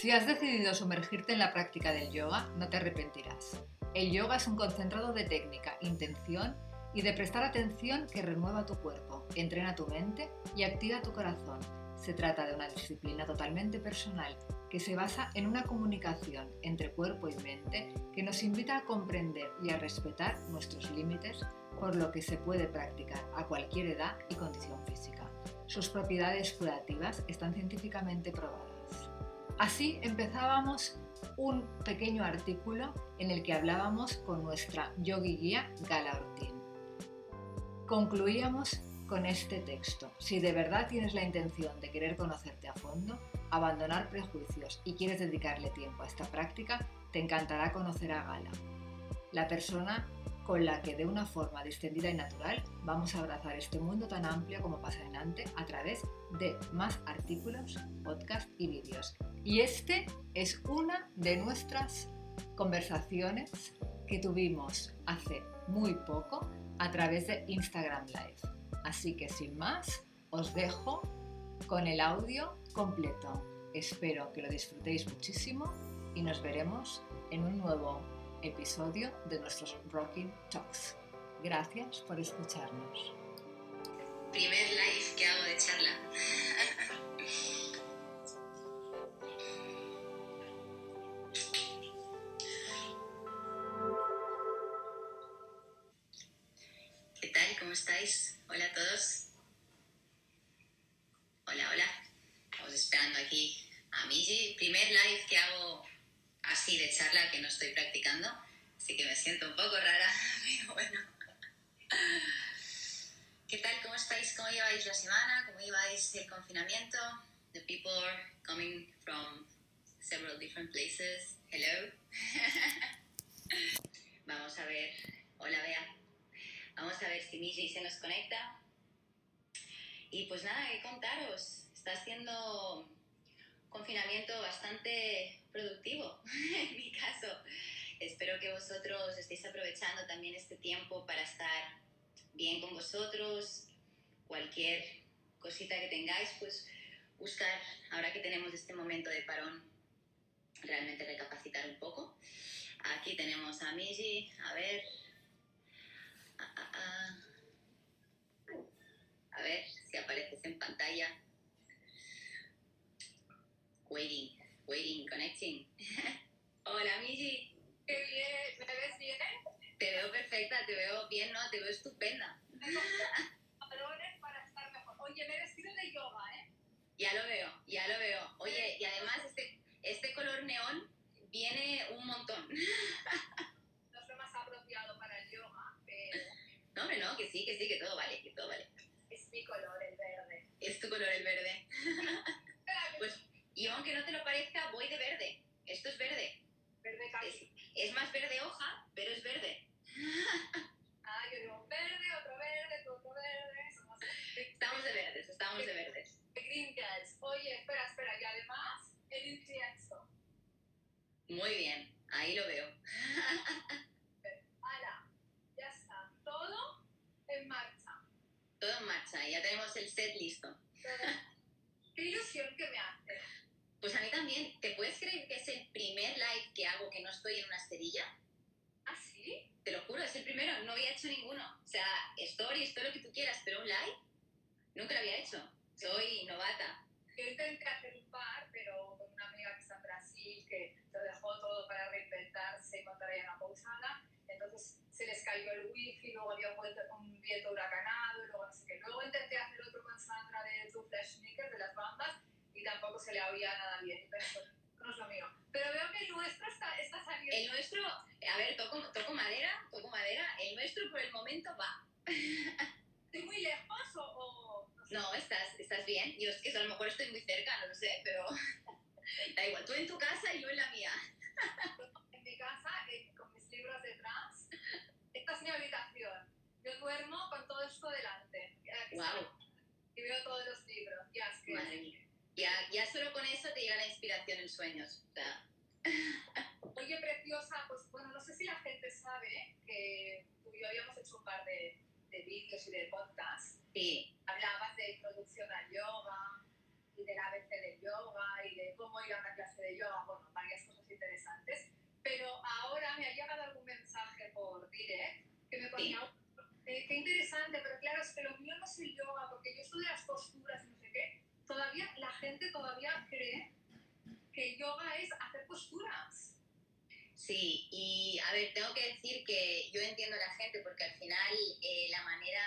Si has decidido sumergirte en la práctica del yoga, no te arrepentirás. El yoga es un concentrado de técnica, intención y de prestar atención que renueva tu cuerpo, entrena tu mente y activa tu corazón. Se trata de una disciplina totalmente personal que se basa en una comunicación entre cuerpo y mente que nos invita a comprender y a respetar nuestros límites, por lo que se puede practicar a cualquier edad y condición física. Sus propiedades curativas están científicamente probadas. Así empezábamos un pequeño artículo en el que hablábamos con nuestra yogi guía Gala Ortín. Concluíamos con este texto. Si de verdad tienes la intención de querer conocerte a fondo, abandonar prejuicios y quieres dedicarle tiempo a esta práctica, te encantará conocer a Gala, la persona con la que de una forma distendida y natural vamos a abrazar este mundo tan amplio como apasionante a través de más artículos, podcasts y vídeos. Y este es una de nuestras conversaciones que tuvimos hace muy poco a través de Instagram Live. Así que sin más, os dejo con el audio completo. Espero que lo disfrutéis muchísimo y nos veremos en un nuevo episodio de nuestros Rocking Talks. Gracias por escucharnos. Primer live que hago de charla. ¿Qué tal? ¿Cómo estáis? Hola a todos. Hola, hola. Estamos esperando aquí a Miji. Primer live que hago así de charla que no estoy practicando, así que me siento un poco rara, pero bueno. ¿Qué tal? ¿Cómo estáis? ¿Cómo lleváis la semana? ¿Cómo lleváis el confinamiento? The people coming from several different places. Hello. Vamos a ver. Hola, Bea. Vamos a ver si Miji se nos conecta. Y pues nada, que contaros. Está haciendo confinamiento bastante productivo, en mi caso. Espero que vosotros estéis aprovechando también este tiempo para estar bien con vosotros. Cualquier cosita que tengáis, pues buscar, ahora que tenemos este momento de parón, realmente recapacitar un poco. Aquí tenemos a Miji, a ver. Ah. A ver si apareces en pantalla. Waiting, waiting, connecting. Hola, Miji. Qué bien, ¿me ves bien? Te veo perfecta, te veo bien, ¿no? Te veo estupenda. Padrones para estar mejor. Oye, me he vestido de yoga, ¿eh? Ya lo veo, ya lo veo. Oye, y además este, este color neón viene un montón. No es lo más apropiado para el yoga, pero No, hombre, no, que sí, que sí, que todo vale, que todo vale. es mi color, el verde. Es tu color el verde. Y aunque no te lo parezca, voy de verde. Esto es verde. verde Es, casi. es más verde hoja, pero es verde. Ah, yo digo verde, otro verde, otro verde. Somos Estamos de verdes, estamos de verdes. Green Girls. Oye, espera, espera. Y además, el incienso. Muy bien, ahí lo veo. Ala, ya está. Todo en marcha. Todo en marcha, ya tenemos el set listo. Todo. Qué ilusión que me hace. Pues a mí también, ¿te puedes creer que es el primer live que hago que no estoy en una esterilla? ¿Ah, sí? Te lo juro, es el primero, no había hecho ninguno. O sea, stories, todo lo que tú quieras, pero un live nunca lo había hecho. Soy novata. Yo intenté hacer un par, pero con una amiga que está en Brasil, que lo dejó todo para reinventarse y montar ahí una pausada. Entonces se les cayó el wifi, luego había vuelto un viento huracanado, y luego no sé qué. Luego intenté hacer otro con Sandra de Two Flash Sneakers, de las bandas, y tampoco se le oía nada bien. Pensé, no es lo mío. Pero veo que el nuestro está, está saliendo. El nuestro, a ver, toco, toco madera, toco madera, el nuestro por el momento va. ¿Estoy muy lejos o...? o no sé? No, estás, estás bien. Yo es que a lo mejor estoy muy cerca, no lo sé, pero da igual. Tú en tu casa y yo en la mía. en mi casa, eh, con mis libros detrás. Esta es mi habitación. Yo duermo con todo esto delante. Aquí Wow. Y veo todos los libros. Ya, es que... madre mía. Ya, ya solo con eso te llega la inspiración en sueños. Oye, preciosa, pues bueno, no sé si la gente sabe que tú y yo habíamos hecho un par de, de vídeos y de podcasts. Sí. Hablabas de introducción al yoga y del ABC del yoga y de cómo ir a una clase de yoga, bueno, varias cosas interesantes. Pero ahora me ha llegado algún mensaje por direct que me ponía, sí. eh, qué interesante, pero claro, es que lo mío no es el yoga, porque yo estudio las posturas y no sé qué, Todavía, la gente todavía cree que yoga es hacer posturas. Sí, y a ver, tengo que decir que yo entiendo a la gente porque al final eh, la manera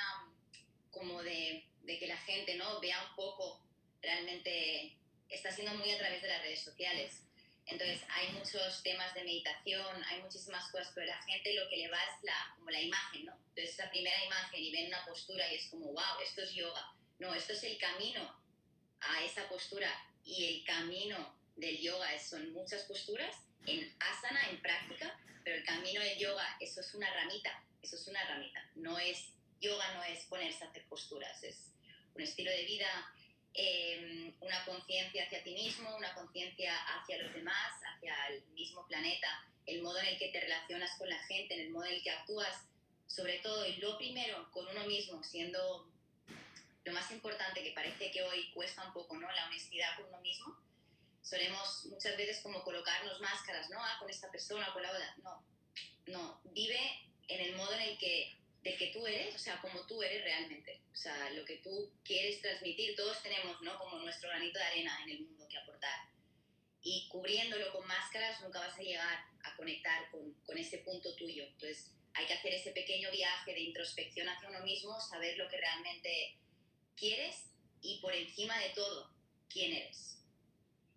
como de, que la gente no vea un poco realmente está siendo muy a través de las redes sociales. Entonces hay muchos temas de meditación, hay muchísimas cosas, pero la gente lo que le va es la, como la imagen, ¿no? Entonces esa primera imagen y ven una postura y es como, wow, esto es yoga. No, esto es el camino a esa postura y el camino del yoga son muchas posturas en asana, en práctica, pero el camino del yoga, eso es una ramita, eso es una ramita. No es, yoga no es ponerse a hacer posturas, es un estilo de vida Em, una conciencia hacia ti mismo, una conciencia hacia los demás, hacia el mismo planeta, el modo en el que te relacionas con la gente, en el modo en el que actúas, sobre todo, y lo primero, con uno mismo, siendo lo más importante que parece que hoy cuesta un poco, ¿no? La honestidad con uno mismo. Solemos muchas veces como colocarnos máscaras, ¿no? Ah, con esta persona, con la otra. No, no. Vive en el modo en el que de que tú eres, o sea, como tú eres realmente, o sea, lo que tú quieres transmitir, todos tenemos, ¿no? Como nuestro granito de arena en el mundo que aportar. Y cubriéndolo con máscaras nunca vas a llegar a conectar con, con ese punto tuyo. Entonces, hay que hacer ese pequeño viaje de introspección hacia uno mismo, saber lo que realmente quieres y por encima de todo, quién eres.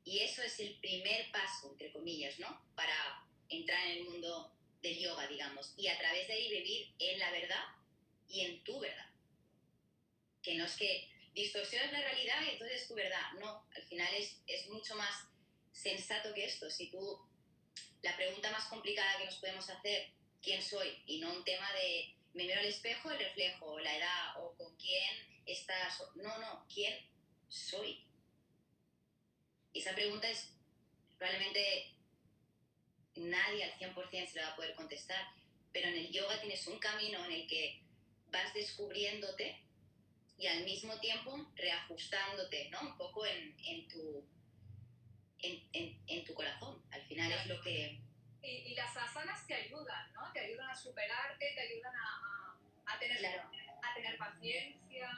Y eso es el primer paso, entre comillas, ¿no? Para entrar en el mundo del yoga, digamos, y a través de ahí vivir en la verdad y en tu verdad. Que no es que distorsiones la realidad y entonces es tu verdad, no, al final es, es mucho más sensato que esto. Si tú, la pregunta más complicada que nos podemos hacer, ¿quién soy? Y no un tema de, me miro al espejo, el reflejo, la edad, o con quién no, no, ¿quién soy? Y esa pregunta es probablemente nadie al 100% se lo va a poder contestar, pero en el yoga tienes un camino en el que vas descubriéndote y al mismo tiempo reajustándote, ¿no? Un poco en, en tu, en, en, tu corazón. Al final es lo que... Y, y, las asanas te ayudan, ¿no? Te ayudan a superarte, te ayudan a, a, tener, a tener paciencia,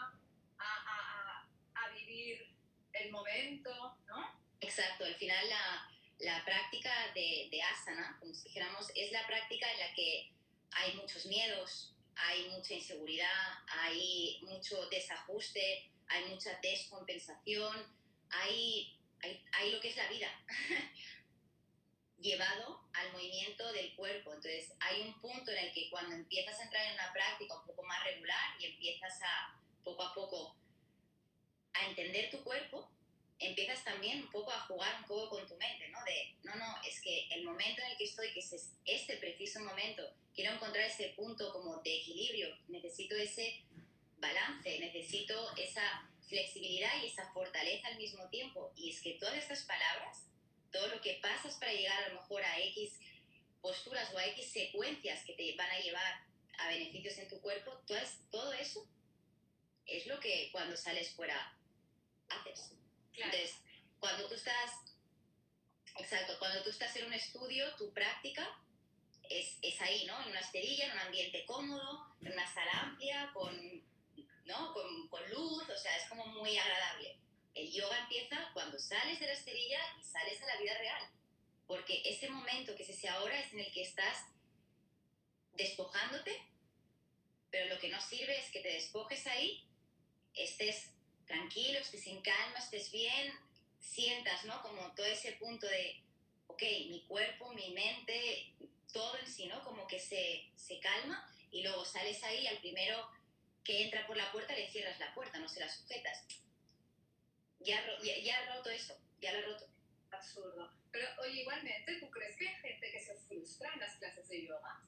a, a vivir el momento, ¿no? Exacto, al final la, la práctica de, de, asana, como si dijéramos, es la práctica en la que hay muchos miedos, hay mucha inseguridad, hay mucho desajuste, hay mucha descompensación, hay, hay, hay lo que es la vida llevado al movimiento del cuerpo. Entonces hay un punto en el que cuando empiezas a entrar en una práctica un poco más regular y empiezas a poco a poco a entender tu cuerpo, empiezas también un poco a jugar un poco con tu mente, ¿no? De, no, no, es que el momento en el que estoy, que es este preciso momento, quiero encontrar ese punto como de equilibrio, necesito ese balance, necesito esa flexibilidad y esa fortaleza al mismo tiempo. Y es que todas estas palabras, todo lo que pasas para llegar a lo mejor a X posturas o a X secuencias que te van a llevar a beneficios en tu cuerpo, todo, eso es lo que cuando sales fuera haces. Entonces, cuando tú estás, exacto, cuando tú estás en un estudio, tu práctica es, es, ahí, ¿no? En una esterilla, en un ambiente cómodo, en una sala amplia, con, ¿no? con, con luz, o sea, es como muy agradable. El yoga empieza cuando sales de la esterilla y sales a la vida real, porque ese momento que es ese ahora es en el que estás despojándote, pero lo que no sirve es que te despojes ahí, estés tranquilo, estés en calma, estés bien, sientas, ¿no? Como todo ese punto de, ok, mi cuerpo, mi mente, todo en sí, ¿no? Como que se, se calma y luego sales ahí, al primero que entra por la puerta le cierras la puerta, no se la sujetas. Ya, ya, ya ha roto eso, ya lo ha roto. Absurdo. Pero oye, igualmente, ¿tú crees que hay gente que se frustra en las clases de yoga?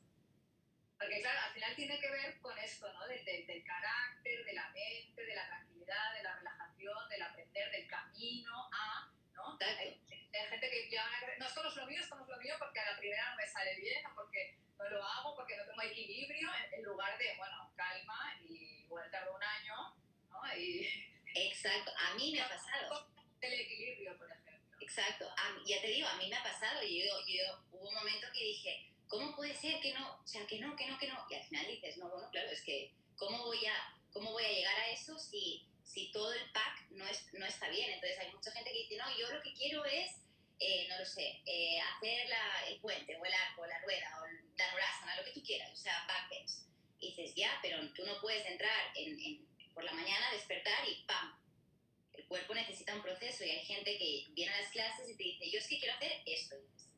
Porque claro, al final tiene que ver con esto, ¿no? Del, del, del carácter, de la mente, de la tranquilidad, de la relajación, del aprender, del camino a, ¿no? Hay, hay, gente que ya, no, esto no es lo mío, esto no es lo mío porque a la primera no me sale bien o porque no lo hago, porque no tengo equilibrio, en, en lugar de, bueno, calma y igual tardo un año, ¿no? Y... Exacto, a mí me ha pasado. El equilibrio, por ejemplo. Exacto, a, ya te digo, a mí me ha pasado, yo, yo hubo un momento que dije, ¿cómo puede ser que no? O sea, que no, que no, que no. Y al final dices, no, bueno, claro, es que, ¿cómo voy a, cómo voy a llegar a eso si, si todo el pack no, es, no está bien? Entonces hay mucha gente que dice, no, yo lo que quiero es, eh, no lo sé, eh, hacer la, el puente o el arco, o la rueda o la norasana, lo que tú quieras, o sea, backbench. Y dices, ya, pero tú no puedes entrar en, en, por la mañana, despertar y ¡pam! El cuerpo necesita un proceso y hay gente que viene a las clases y te dice, yo es que quiero hacer esto. Y dices,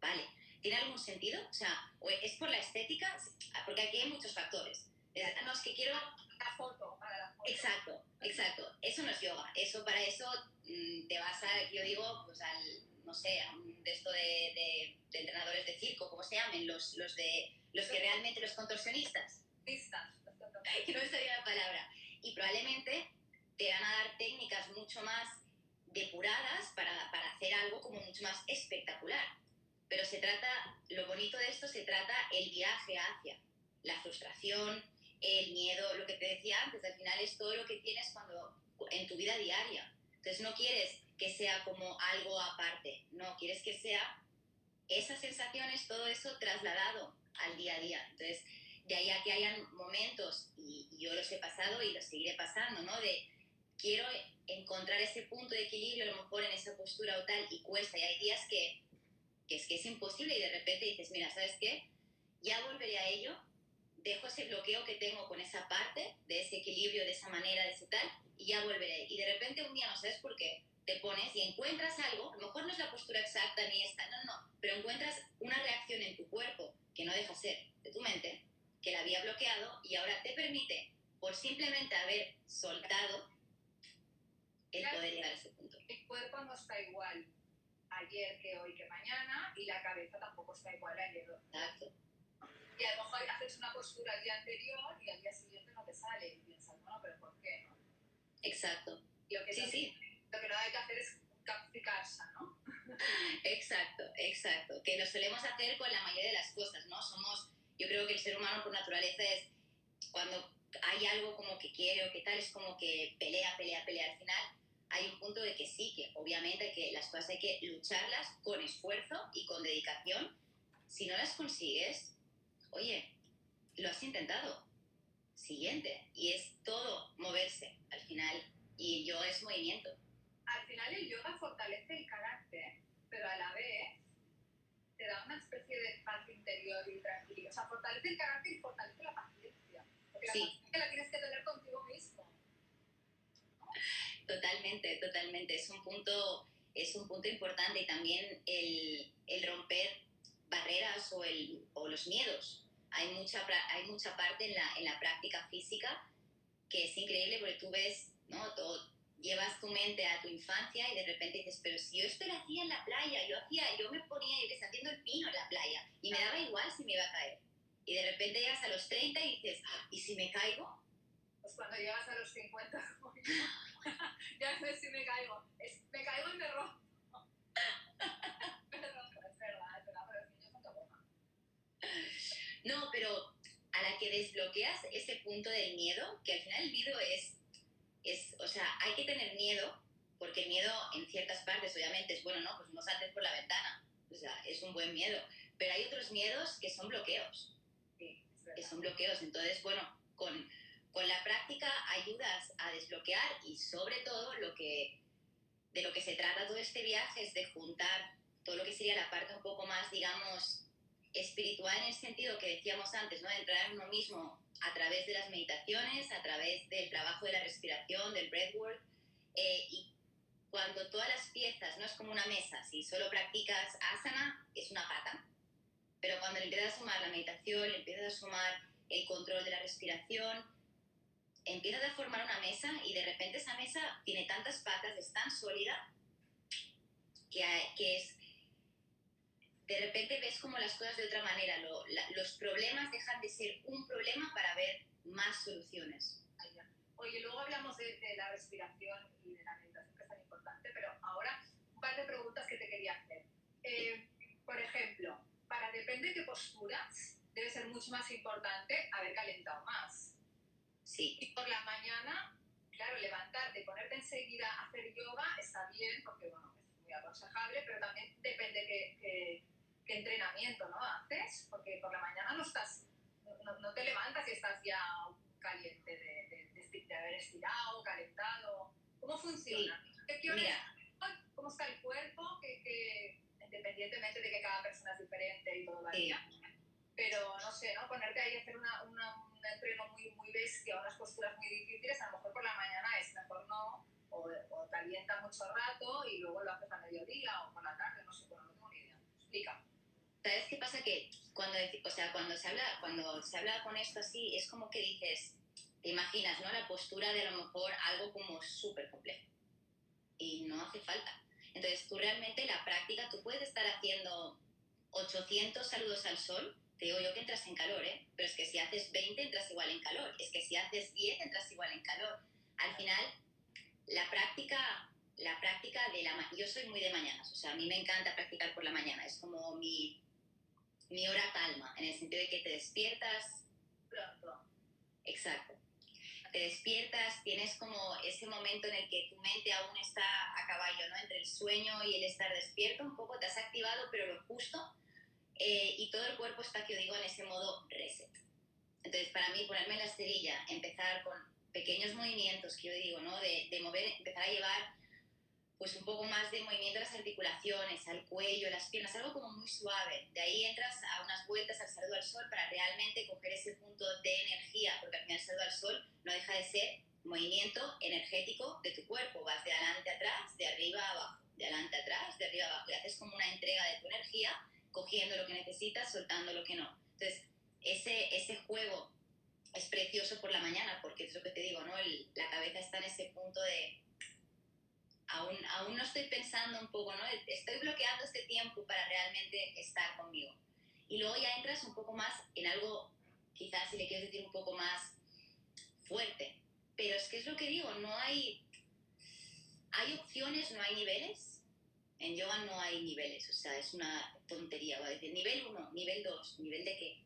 vale, ¿tiene algún sentido? O sea, ¿es por la estética? Porque aquí hay muchos factores. No, es que quiero... La foto, para la foto. Exacto, exacto. Eso no es yoga. Eso, para eso mm, te vas a, yo digo, pues al, no sé, a un de esto de, de, de entrenadores de circo, como se llamen, los, los de los que realmente, los contorsionistas. Pistas. Que no me salía la palabra. Y probablemente te van a dar técnicas mucho más depuradas para, para hacer algo como mucho más espectacular. Pero se trata, lo bonito de esto se trata el viaje hacia la frustración, el miedo, lo que te decía antes, al final es todo lo que tienes cuando en tu vida diaria. Entonces no quieres que sea como algo aparte, no, quieres que sea esas sensaciones, todo eso trasladado al día a día. Entonces, de ahí a que hayan momentos, y, yo los he pasado y los seguiré pasando, ¿no? De quiero encontrar ese punto de equilibrio, a lo mejor en esa postura o tal, y cuesta, y hay días que, que es que es imposible y de repente dices, mira, ¿sabes qué? Ya volveré a ello, dejo ese bloqueo que tengo con esa parte, de ese equilibrio, de esa manera, de ese tal, y ya volveré. Y de repente un día no sabes por qué, te pones y encuentras algo, a lo mejor no es la postura exacta ni esta, no, no, pero encuentras una reacción en tu cuerpo que no deja ser de tu mente, que la había bloqueado y ahora te permite, por simplemente haber soltado, el poder llegar a ese punto. El cuerpo no está igual ayer que hoy que mañana y la cabeza tampoco está igual ayer. Exacto. Y a lo mejor haces una postura el día anterior y al día siguiente no te sale y piensas, bueno, pero ¿por qué? no? Exacto. Lo que, Sí, no, sí. lo que no hay que hacer es capficarse, ¿no? Exacto, exacto. Que lo solemos hacer con la mayoría de las cosas, ¿no? Somos, yo creo que el ser humano por naturaleza es cuando hay algo como que quiere o que tal, es como que pelea, pelea, pelea. Al final hay un punto de que sí, que obviamente que las cosas hay que lucharlas con esfuerzo y con dedicación. Si no las consigues, oye, lo has intentado. Siguiente. Y es todo moverse al final. Y yo es movimiento. Al final el yoga fortalece el carácter, pero a la vez te da una especie de paz interior y tranquilidad. O sea, fortalece el carácter y fortalece la paciencia. Porque Sí. la paciencia la tienes que tener contigo mismo. Totalmente, totalmente. Es un punto, es un punto importante y también el, el romper barreras o, el, o los miedos. Hay mucha, hay mucha parte en la, en la práctica física que es increíble porque tú ves, ¿no? Todo, llevas tu mente a tu infancia y de repente dices, pero si yo esto lo hacía en la playa, yo hacía, yo me ponía, yo que sé, haciendo el pino en la playa y me daba igual si me iba a caer. Y de repente llegas a los 30 y dices, "Ah, ¿y si me caigo? Pues cuando llegas a los 50, como yo, ya sé si me caigo. Es- me caigo y me rompo. es verdad, es verdad, pero goma. No, pero a la que desbloqueas ese punto del miedo, que al final el miedo es, o sea, hay que tener miedo, porque el miedo en ciertas partes, obviamente, es bueno, ¿no? Pues no saltes por la ventana, o sea, es un buen miedo, pero hay otros miedos que son bloqueos, Sí, que son bloqueos, entonces, bueno, con, con la práctica ayudas a desbloquear y sobre todo lo que, de lo que se trata todo este viaje es de juntar todo lo que sería la parte un poco más, digamos, espiritual en el sentido que decíamos antes, ¿no? Entrar en uno mismo a través de las meditaciones, a través del trabajo de la respiración, del breathwork, eh, y cuando todas las piezas, no es como una mesa, si solo practicas asana, es una pata, pero cuando le empiezas a sumar la meditación, le empiezas a sumar el control de la respiración, empiezas a formar una mesa y de repente esa mesa tiene tantas patas, es tan sólida, que, que es de repente ves como las cosas de otra manera. Lo- la- los problemas dejan de ser un problema para ver más soluciones. Oye, luego hablamos de, de la respiración y de la meditación, que es tan importante, pero ahora un par de preguntas que te quería hacer. Eh, por ejemplo, para depende de qué posturas, debe ser mucho más importante haber calentado más. Sí, Y por la mañana, claro, levantarte ponerte enseguida a hacer yoga está bien, porque bueno, es muy aconsejable, pero también depende qué, qué- qué entrenamiento ¿no? Antes, porque por la mañana no estás, no, no te levantas y estás ya caliente de, de, de, haber estirado, calentado. ¿Cómo funciona? ¿Qué, ¿Cómo está el cuerpo? Que, que, independientemente de que cada persona es diferente y todo varía. Pero no sé, ¿no? Ponerte ahí a hacer una, una, un entreno muy, muy bestia, unas posturas muy difíciles, a lo mejor por la mañana es mejor no, o, o calienta mucho rato y luego lo haces a mediodía o por la tarde, no sé, no tengo ni idea. Explica. ¿Sabes qué pasa? Que cuando, o sea, cuando, se habla, cuando se habla con esto así, es como que dices, te imaginas, ¿no? La postura de a lo mejor algo como súper complejo. Y no hace falta. Entonces, tú realmente la práctica, tú puedes estar haciendo 800 saludos al sol, te digo yo que entras en calor, ¿eh? Pero es que si haces 20 entras igual en calor, es que si haces 10 entras igual en calor. Al final, la práctica, la práctica de la yo soy muy de mañanas, o sea, a mí me encanta practicar por la mañana, es como mi, mi hora calma, en el sentido de que te despiertas pronto. Exacto. Te despiertas, tienes como ese momento en el que tu mente aún está a caballo, ¿no? Entre el sueño y el estar despierto, un poco te has activado, pero lo justo, eh, y todo el cuerpo está, que yo digo, en ese modo reset. Entonces, para mí, ponerme la esterilla, empezar con pequeños movimientos, que yo digo, ¿no? De, de mover, empezar a llevar pues un poco más de movimiento de las articulaciones, al cuello, las piernas, algo como muy suave. De ahí entras a unas vueltas al saludo al sol para realmente coger ese punto de energía, porque al final el saludo al sol no deja de ser movimiento energético de tu cuerpo. Vas de adelante a atrás, de arriba a abajo, de adelante a atrás, de arriba a abajo. Y haces como una entrega de tu energía, cogiendo lo que necesitas, soltando lo que no. Entonces, ese, ese juego es precioso por la mañana, porque es lo que te digo, ¿no? la cabeza está en ese punto de aún, aún no estoy pensando un poco, ¿no? Estoy bloqueando este tiempo para realmente estar conmigo. Y luego ya entras un poco más en algo, quizás si le quieres decir un poco más fuerte. Pero es que es lo que digo, no hay, hay opciones, no hay niveles. En yoga no hay niveles, o sea, es una tontería. Va a decir nivel 1, nivel 2, nivel de qué?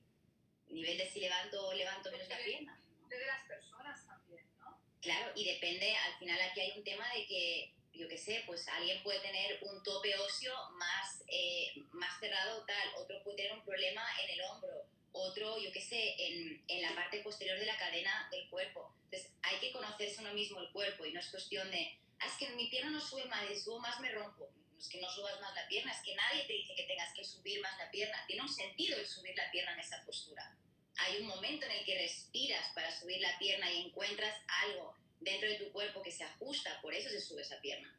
Nivel de si levanto levanto menos la pierna. De las personas también, ¿no? Claro, y depende, al final aquí hay un tema de que yo qué sé, pues alguien puede tener un tope óseo más, eh, más cerrado tal, otro puede tener un problema en el hombro, otro, yo qué sé, en, en, la parte posterior de la cadena del cuerpo. Entonces, hay que conocerse uno mismo el cuerpo y no es cuestión de, ah, es que mi pierna no sube más, subo más me rompo. No es que no subas más la pierna, es que nadie te dice que tengas que subir más la pierna. Tiene un sentido el subir la pierna en esa postura. Hay un momento en el que respiras para subir la pierna y encuentras algo dentro de tu cuerpo que se ajusta, por eso se sube esa pierna.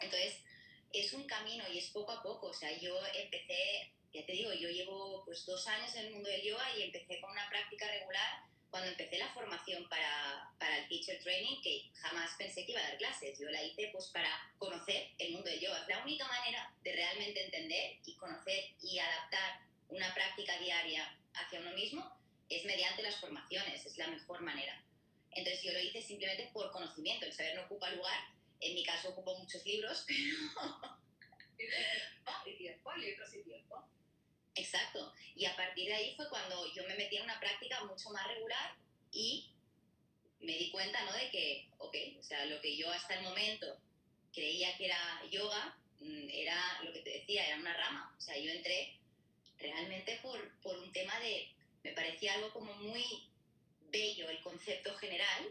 Entonces, es un camino y es poco a poco. O sea, yo empecé, ya te digo, yo llevo pues dos años en el mundo del yoga y empecé con una práctica regular cuando empecé la formación para, para el Teacher Training, que jamás pensé que iba a dar clases. Yo la hice pues para conocer el mundo del yoga. La única manera de realmente entender y conocer y adaptar una práctica diaria hacia uno mismo es mediante las formaciones, es la mejor manera. Entonces yo lo hice simplemente por conocimiento, el saber no ocupa lugar. En mi caso ocupo muchos libros, pero... tiempo, libros y tiempo. Exacto. Y a partir de ahí fue cuando yo me metí en una práctica mucho más regular y me di cuenta, ¿no? De que, ok, o sea, lo que yo hasta el momento creía que era yoga, mm, era lo que te decía, era una rama. O sea, yo entré realmente por, por un tema de, me parecía algo como muy bello el concepto general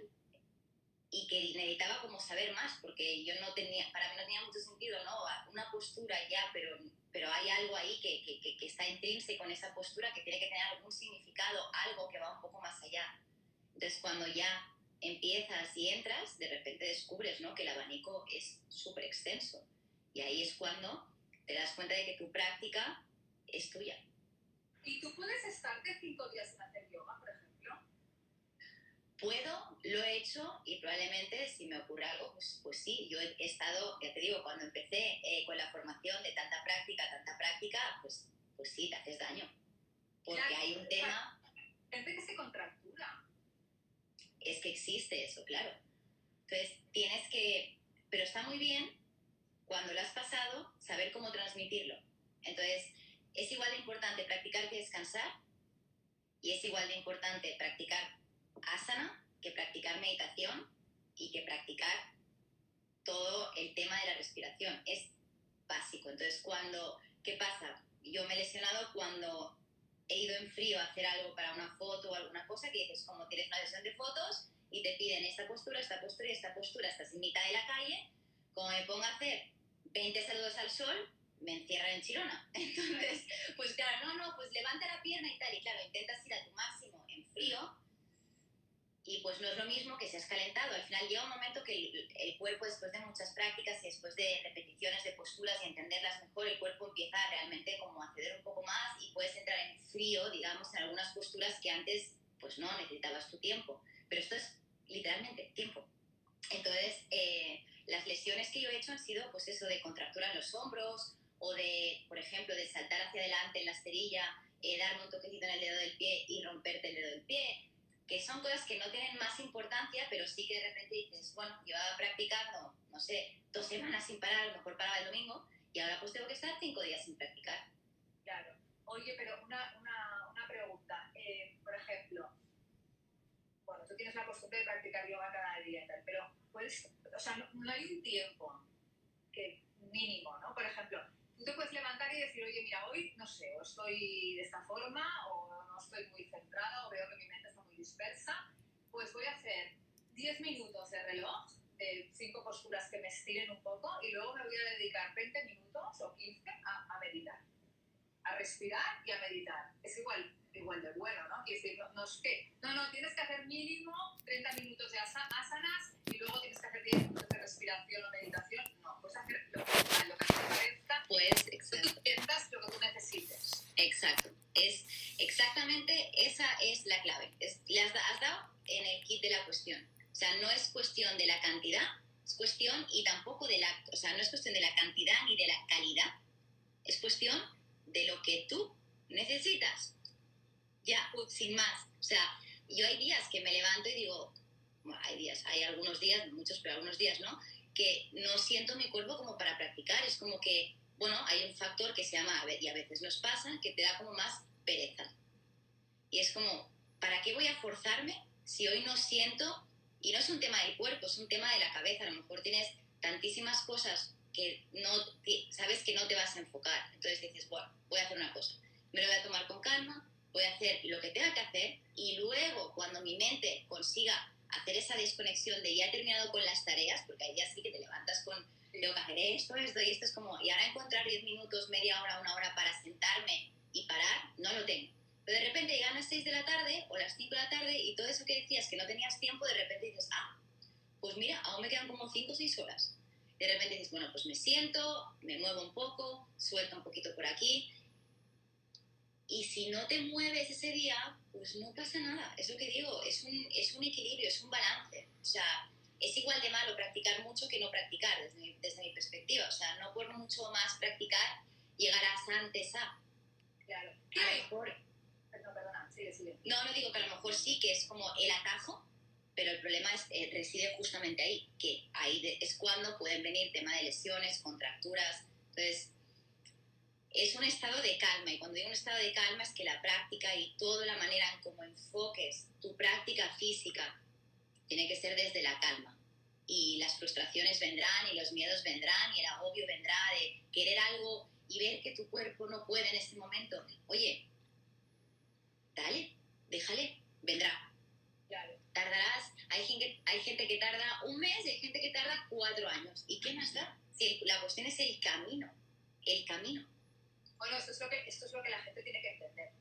y que necesitaba como saber más, porque yo no tenía, para mí no tenía mucho sentido, ¿no? Una postura ya, pero, pero hay algo ahí que, que, que está intrínseco con esa postura que tiene que tener algún significado, algo que va un poco más allá. Entonces, cuando ya empiezas y entras, de repente descubres, ¿no? Que el abanico es súper extenso. Y ahí es cuando te das cuenta de que tu práctica es tuya. ¿Y tú puedes estarte cinco días sin hacer yoga, por ejemplo? Puedo, lo he hecho y probablemente si me ocurre algo, pues, pues sí, yo he estado, ya te digo, cuando empecé eh, con la formación de tanta práctica, tanta práctica, pues, pues sí, te haces daño. Porque hay un tema... Gente que se contractura. Es que existe eso, claro. Entonces, tienes que... Pero está muy bien cuando lo has pasado, saber cómo transmitirlo. Entonces, es igual de importante practicar que descansar y es igual de importante practicar asana que practicar meditación y que practicar todo el tema de la respiración. Es básico. Entonces, cuando, ¿qué pasa? Yo me he lesionado cuando he ido en frío a hacer algo para una foto o alguna cosa que dices, como tienes una sesión de fotos y te piden esta postura, esta postura y esta postura, estás en mitad de la calle, como me pongo a hacer 20 saludos al sol, me encierran en Chirona. Entonces, pues claro, no, no, pues levanta la pierna y tal, y claro, intentas ir a tu máximo en frío, y pues no es lo mismo que se has calentado. Al final llega un momento que el, cuerpo, después de muchas prácticas y después de repeticiones de posturas y entenderlas mejor, el cuerpo empieza realmente como a ceder un poco más y puedes entrar en frío, digamos, en algunas posturas que antes pues no necesitabas tu tiempo. Pero esto es literalmente tiempo. Entonces, eh, las lesiones que yo he hecho han sido pues eso de contractura en los hombros o de, por ejemplo, de saltar hacia adelante en la esterilla, eh, darme un toquecito en el dedo del pie y romperte el dedo del pie que son cosas que no tienen más importancia, pero sí que de repente dices, bueno, llevaba practicando, no sé, dos semanas sin parar, a lo mejor paraba el domingo, y ahora pues tengo que estar cinco días sin practicar. Claro. Oye, pero una, una, una pregunta. Eh, por ejemplo, bueno, tú tienes la costumbre de practicar yoga cada día y tal, pero puedes, o sea, no, hay un tiempo que mínimo, ¿no? Por ejemplo, tú te puedes levantar y decir, oye, mira, hoy, no sé, o estoy de esta forma, o no estoy muy centrada, o veo que mi mente dispersa, pues voy a hacer 10 minutos de reloj, de 5 posturas que me estiren un poco y luego me voy a dedicar 20 minutos o 15 a, meditar, a respirar y a meditar. Es igual, igual de bueno, ¿no? decir, no, es que, no, no, tienes que hacer mínimo 30 minutos de asanas y luego tienes que hacer 10 minutos de respiración o meditación. No, puedes hacer lo que, lo que te parezca, pues, exacto. lo que tú necesites. Exacto. Es exactamente esa es la clave. le has, dado en el kit de la cuestión. O sea, no es cuestión de la cantidad, es cuestión y tampoco de la, o sea, no es cuestión de la cantidad ni de la calidad, es cuestión de lo que tú necesitas. Ya, sin más. O sea, yo hay días que me levanto y digo, bueno, hay días, hay algunos días, muchos, pero algunos días, ¿no? Que no siento mi cuerpo como para practicar. Es como que, bueno, hay un factor que se llama, y a veces nos pasa, que te da como más pereza. Y es como, ¿para qué voy a forzarme si hoy no siento? Y no es un tema del cuerpo, es un tema de la cabeza. A lo mejor tienes tantísimas cosas que no sabes que no te vas a enfocar. Entonces dices, bueno, voy a hacer una cosa. Me lo voy a tomar con calma, voy a hacer lo que tenga que hacer y luego cuando mi mente consiga hacer esa desconexión de ya he terminado con las tareas, porque ahí ya sí que te levantas con tengo que hacer esto, esto y esto es como, y ahora encontrar 10 minutos, media hora, una hora para sentarme y parar, no lo tengo. Pero de repente llegan las 6 de la tarde o las 5 de la tarde y todo eso que decías que no tenías tiempo, de repente dices, ah, pues mira, aún me quedan como 5 o 6 horas. De repente dices, bueno, pues me siento, me muevo un poco, suelto un poquito por aquí. Y si no te mueves ese día, pues no pasa nada. Es lo que digo, es un, es un equilibrio, es un balance. O sea, es igual de malo practicar mucho que no practicar desde mi, desde mi perspectiva. O sea, no por mucho más practicar llegarás antes a. Claro. A lo mejor... No, perdona, sigue, sigue. No, no digo que a lo mejor sí, que es como el atajo, pero el problema es, eh, reside justamente ahí, que ahí es cuando pueden venir tema de lesiones, contracturas. Entonces, es un estado de calma, y cuando digo un estado de calma es que la práctica y toda la manera en cómo enfoques tu práctica física tiene que ser desde la calma. Y las frustraciones vendrán y los miedos vendrán y el agobio vendrá de querer algo y ver que tu cuerpo no puede en este momento, oye, dale, déjale, vendrá. Claro. Tardarás, hay gente, hay gente que tarda un mes y hay gente que tarda cuatro años. ¿Y qué más da? la cuestión es el camino, el camino. Bueno, esto es lo que, esto es lo que la gente tiene que entender.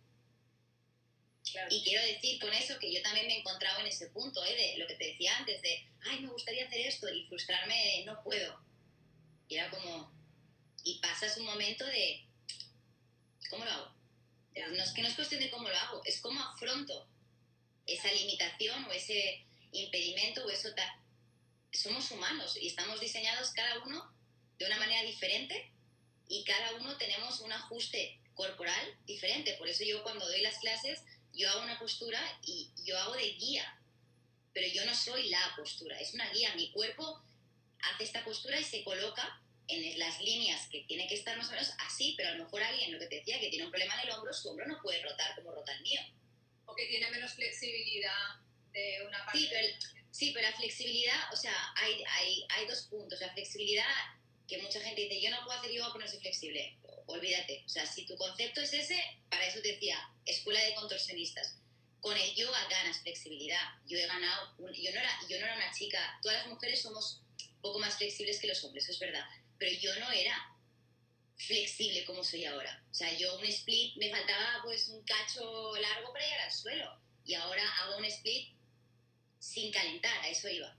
Y quiero decir con eso que yo también me he encontrado en ese punto, ¿eh? de lo que te decía antes, de, ay, me gustaría hacer esto y frustrarme, no puedo. Y era como, y pasas un momento de, ¿cómo lo hago? No es que no es cuestión de cómo lo hago, es cómo afronto esa limitación o ese impedimento o eso Somos humanos y estamos diseñados cada uno de una manera diferente y cada uno tenemos un ajuste corporal diferente. Por eso yo cuando doy las clases, yo hago una postura y yo hago de guía, pero yo no soy la postura, es una guía. Mi cuerpo hace esta postura y se coloca en las líneas que tiene que estar más o menos así, pero a lo mejor alguien, lo que te decía, que tiene un problema en el hombro, su hombro no puede rotar como rota el mío. O que tiene menos flexibilidad de una parte. Sí, pero, sí, pero la flexibilidad, o sea, hay, hay, hay dos puntos. La flexibilidad que mucha gente dice, yo no puedo hacer yoga porque no soy flexible. Olvídate. O sea, si tu concepto es ese, para eso te decía, escuela de contorsionistas. Con el yoga ganas flexibilidad. Yo he ganado, yo, no era, yo no era una chica, todas las mujeres somos un poco más flexibles que los hombres, eso es verdad. Pero yo no era flexible como soy ahora. O sea, yo un split, me faltaba pues un cacho largo para llegar al suelo. Y ahora hago un split sin calentar, a eso iba.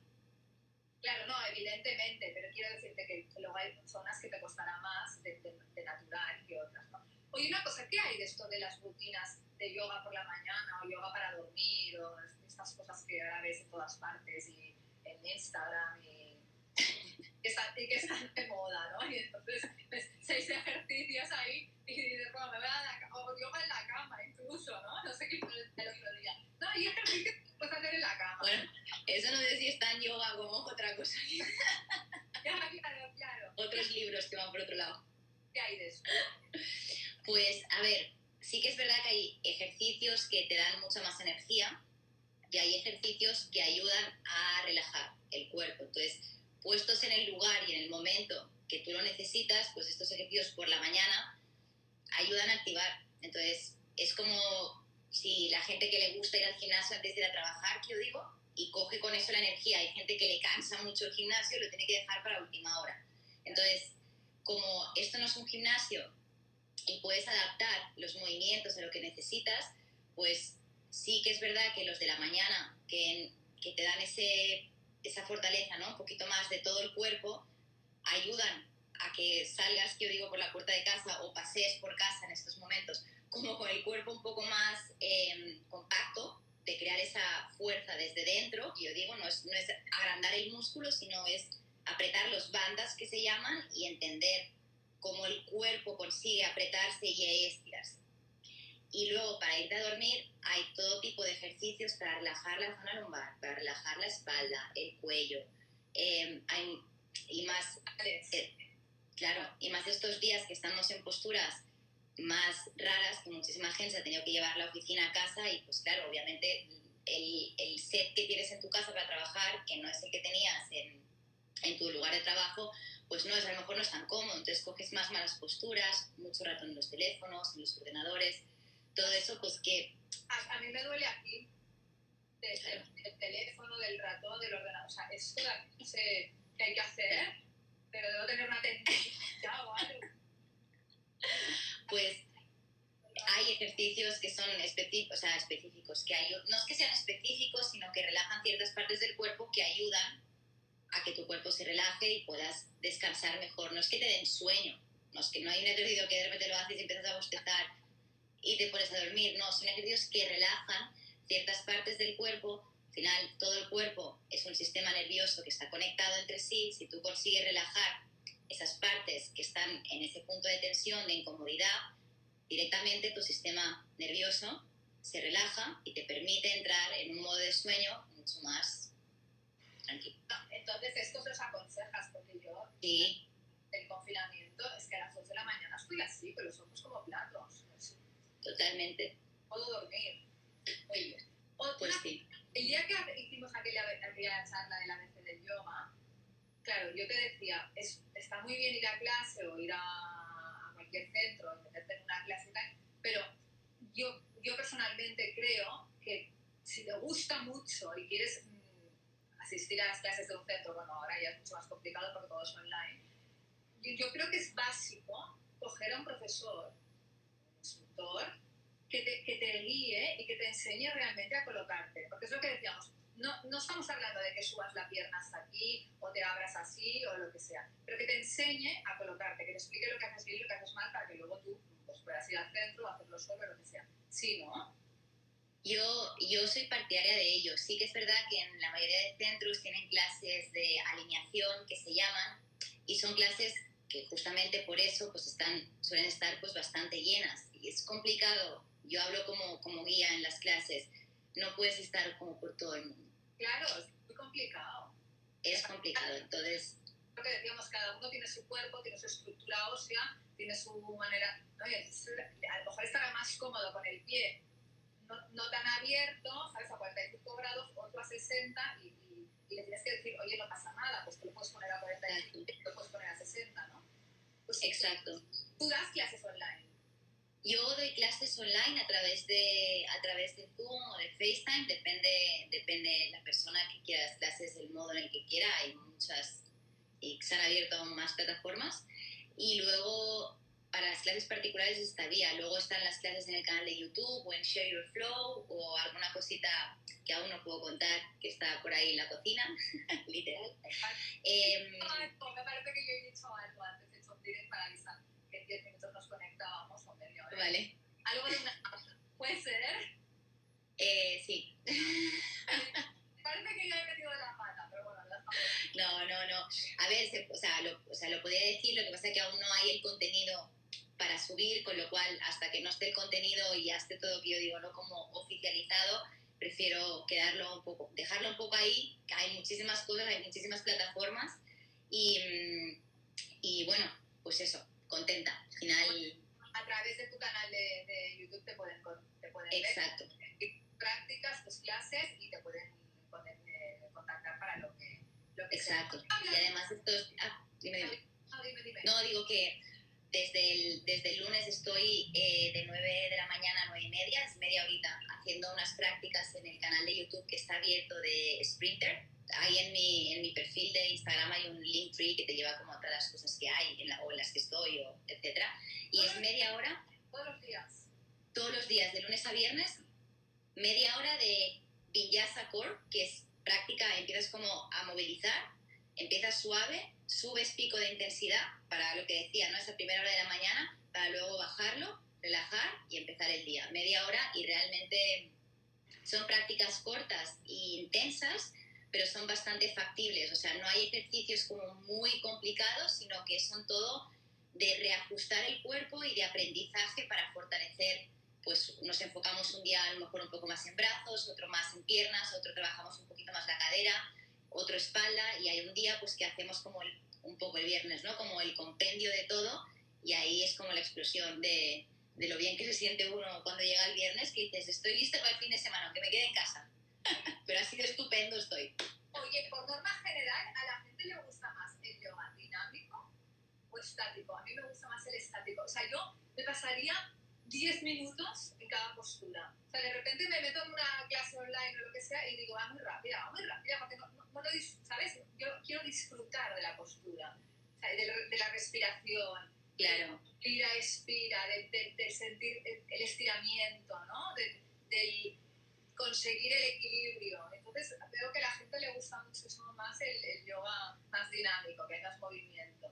Claro, no, evidentemente, pero quiero decirte que luego hay zonas que te costará más de, natural que otras, ¿no? Oye, una cosa, ¿qué hay de esto de las rutinas de yoga por la mañana o yoga para dormir o estas cosas que ahora ves en todas partes y en Instagram y que están, que están de moda, ¿no? Y entonces seis ejercicios ahí y dices, bueno, me voy a la cama, o yoga en la cama incluso, ¿no? No sé qué fue el otro día. No, hay ejercicios puedes hacer en la cama. Bueno, eso no sé si está en yoga como otra cosa. claro, claro, claro. Otros libros que van por otro lado. ¿Qué hay de eso? Pues, a ver, sí que es verdad que hay ejercicios que te dan mucha más energía y hay ejercicios que ayudan a relajar el cuerpo. Entonces, puestos en el lugar y en el momento que tú lo necesitas, pues estos ejercicios por la mañana ayudan a activar. Entonces, es como si la gente que le gusta ir al gimnasio antes de ir a trabajar, que yo digo, y coge con eso la energía. Hay gente que le cansa mucho el gimnasio y lo tiene que dejar para última hora. Entonces, como esto no es un gimnasio y puedes adaptar los movimientos a lo que necesitas, pues sí que es verdad que los de la mañana, que, que te dan ese, esa fortaleza, ¿no? Un poquito más de todo el cuerpo, ayudan a que salgas, yo digo, por la puerta de casa o pasees por casa en estos momentos, como con el cuerpo un poco más em, compacto, de crear esa fuerza desde dentro, yo digo, no es, no es agrandar el músculo, sino es apretar los bandas que se llaman y entender cómo el cuerpo consigue apretarse y estirarse. Y luego para irte a dormir hay todo tipo de ejercicios para relajar la zona lumbar, para relajar la espalda, el cuello. Em, hay, y más, eh, claro, y más estos días que estamos en posturas más raras, que muchísima gente se ha tenido que llevar la oficina a casa y pues claro, obviamente el, el set que tienes en tu casa para trabajar, que no es el que tenías en, en tu lugar de trabajo, pues no es, a lo mejor no es tan cómodo, entonces coges más malas posturas, mucho rato en los teléfonos, en los ordenadores, todo eso pues que... A, a mí me duele aquí, del, teléfono, del ratón, del ordenador, o sea, esto no sé qué hay que hacer, pero debo tener una tendencia o algo. Pues hay ejercicios que son específicos, o sea, específicos, que hay, no es que sean específicos, sino que relajan ciertas partes del cuerpo que ayudan a que tu cuerpo se relaje y puedas descansar mejor. No es que te den sueño, no es que no hay un ejercicio que de repente lo haces y empiezas a bostezar y te pones a dormir, no, son ejercicios que relajan ciertas partes del cuerpo. Al final, todo el cuerpo es un sistema nervioso que está conectado entre sí. Si tú consigues relajar esas partes que están en ese punto de tensión, de incomodidad, directamente tu sistema nervioso se relaja y te permite entrar en un modo de sueño mucho más tranquilo. Entonces, esto se los aconsejas, porque yo, sí. el confinamiento, es que a las 2 de la mañana estoy así, con los ojos como platos. Totalmente. Puedo dormir. Oye, pues sí. El día que hicimos aquella, aquella charla de la ABC del yoga, claro, yo te decía, es, está muy bien ir a clase o ir a, cualquier centro, meterte en una clase y tal, pero yo, yo personalmente creo que si te gusta mucho y quieres asistir a las clases de un centro, bueno, ahora ya es mucho más complicado porque todo es online, yo, yo creo que es básico coger a un profesor, un instructor, que te, que te, guíe y que te enseñe realmente a colocarte. Porque es lo que decíamos, no, no, estamos hablando de que subas la pierna hasta aquí o te abras así o lo que sea, pero que te enseñe a colocarte, que te explique lo que haces bien y lo que haces mal para que luego tú pues, puedas ir al centro, hacerlo solo, lo que sea. Sí, ¿no? Yo, yo soy partidaria de ello. Sí que es verdad que en la mayoría de centros tienen clases de alineación que se llaman y son clases que justamente por eso pues están, suelen estar pues bastante llenas y es complicado. Yo hablo como, como guía en las clases, no puedes estar como por todo el mundo. Claro, es muy complicado. Es complicado, entonces... Lo que decíamos, cada uno tiene su cuerpo, tiene su estructura ósea, tiene su manera... Oye, a lo mejor estará más cómodo con el pie no, no, tan abierto, ¿sabes? A 45 grados, otro a 60 y, y le tienes que decir, oye, no pasa nada, pues tú lo puedes poner a 40 y lo puedes poner a 60, ¿no? Pues, Exacto. Tú das clases online. Yo doy clases online a través de, a través de Zoom o de FaceTime, depende, depende la persona que quiera las clases, el modo en el que quiera. Hay muchas y se han abierto más plataformas. Y luego, para las clases particulares está vía. Luego están las clases en el canal de YouTube o en Share Your Flow o alguna cosita que aún no puedo contar que está por ahí en la cocina, literal. Eh, me parece que yo he dicho algo antes, he hecho un direct para 10 minutos nos conectábamos o medio hora. Vale. Algo de una... ¿Puede ser? Eh, sí. parece que ya he metido de la pata, pero bueno, la No, no, no. A ver, se, o, sea, lo, o sea, lo podría decir, lo que pasa es que aún no hay el contenido para subir, con lo cual hasta que no esté el contenido y ya esté todo que yo digo, ¿no? Como oficializado, prefiero quedarlo un poco, dejarlo un poco ahí, que hay muchísimas cosas, hay muchísimas plataformas y, mm, y bueno, pues eso, contenta. Al final... A través de tu canal de, de YouTube te pueden, te pueden Exacto. ver prácticas, tus clases y te pueden eh, contactar para lo que, lo que Exacto. Sea. Y además estos... Ah, dime, dime. No, dime, dime. No, digo que desde el, desde el lunes estoy eh, de 9 de la mañana a 9 y media, es media horita, haciendo unas prácticas en el canal de YouTube que está abierto de Sprinter. Ahí en mi, en mi perfil de Instagram hay un link tree que te lleva como a todas las cosas que hay en la, o en las que estoy, o etcétera. Y es media hora. Todos los días. Todos los días, de lunes a viernes, media hora de Vinyasa Core, que es práctica, empiezas como a movilizar, empiezas suave, subes pico de intensidad para lo que decía, ¿no? Esa primera hora de la mañana, para luego bajarlo, relajar y empezar el día. Media hora y realmente son prácticas cortas e intensas, pero son bastante factibles. O sea, no hay ejercicios como muy complicados, sino que son todo de reajustar el cuerpo y de aprendizaje para fortalecer pues nos enfocamos un día a lo mejor un poco más en brazos, otro más en piernas, otro trabajamos un poquito más la cadera, otro espalda y hay un día pues que hacemos como el, un poco el viernes, ¿no? Como el compendio de todo y ahí es como la explosión de, de, lo bien que se siente uno cuando llega el viernes que dices, estoy lista para el fin de semana, aunque me quede en casa. Pero ha sido estupendo estoy. Oye, por norma general, a la gente le gusta más el yoga dinámico o estático. A mí me gusta más el estático. O sea, yo me pasaría 10 minutos en cada postura. O sea, de repente me meto en una clase online o lo que sea y digo, va muy rápida, va muy rápida, porque no, no, no lo ¿sabes? Yo quiero disfrutar de la postura, o sea, de, de, la respiración. Claro. Inspira, expira, de, de, de, sentir el estiramiento, ¿no? De, del conseguir el equilibrio. Entonces, veo que a la gente le gusta muchísimo más el, el yoga más dinámico, que hagas movimiento.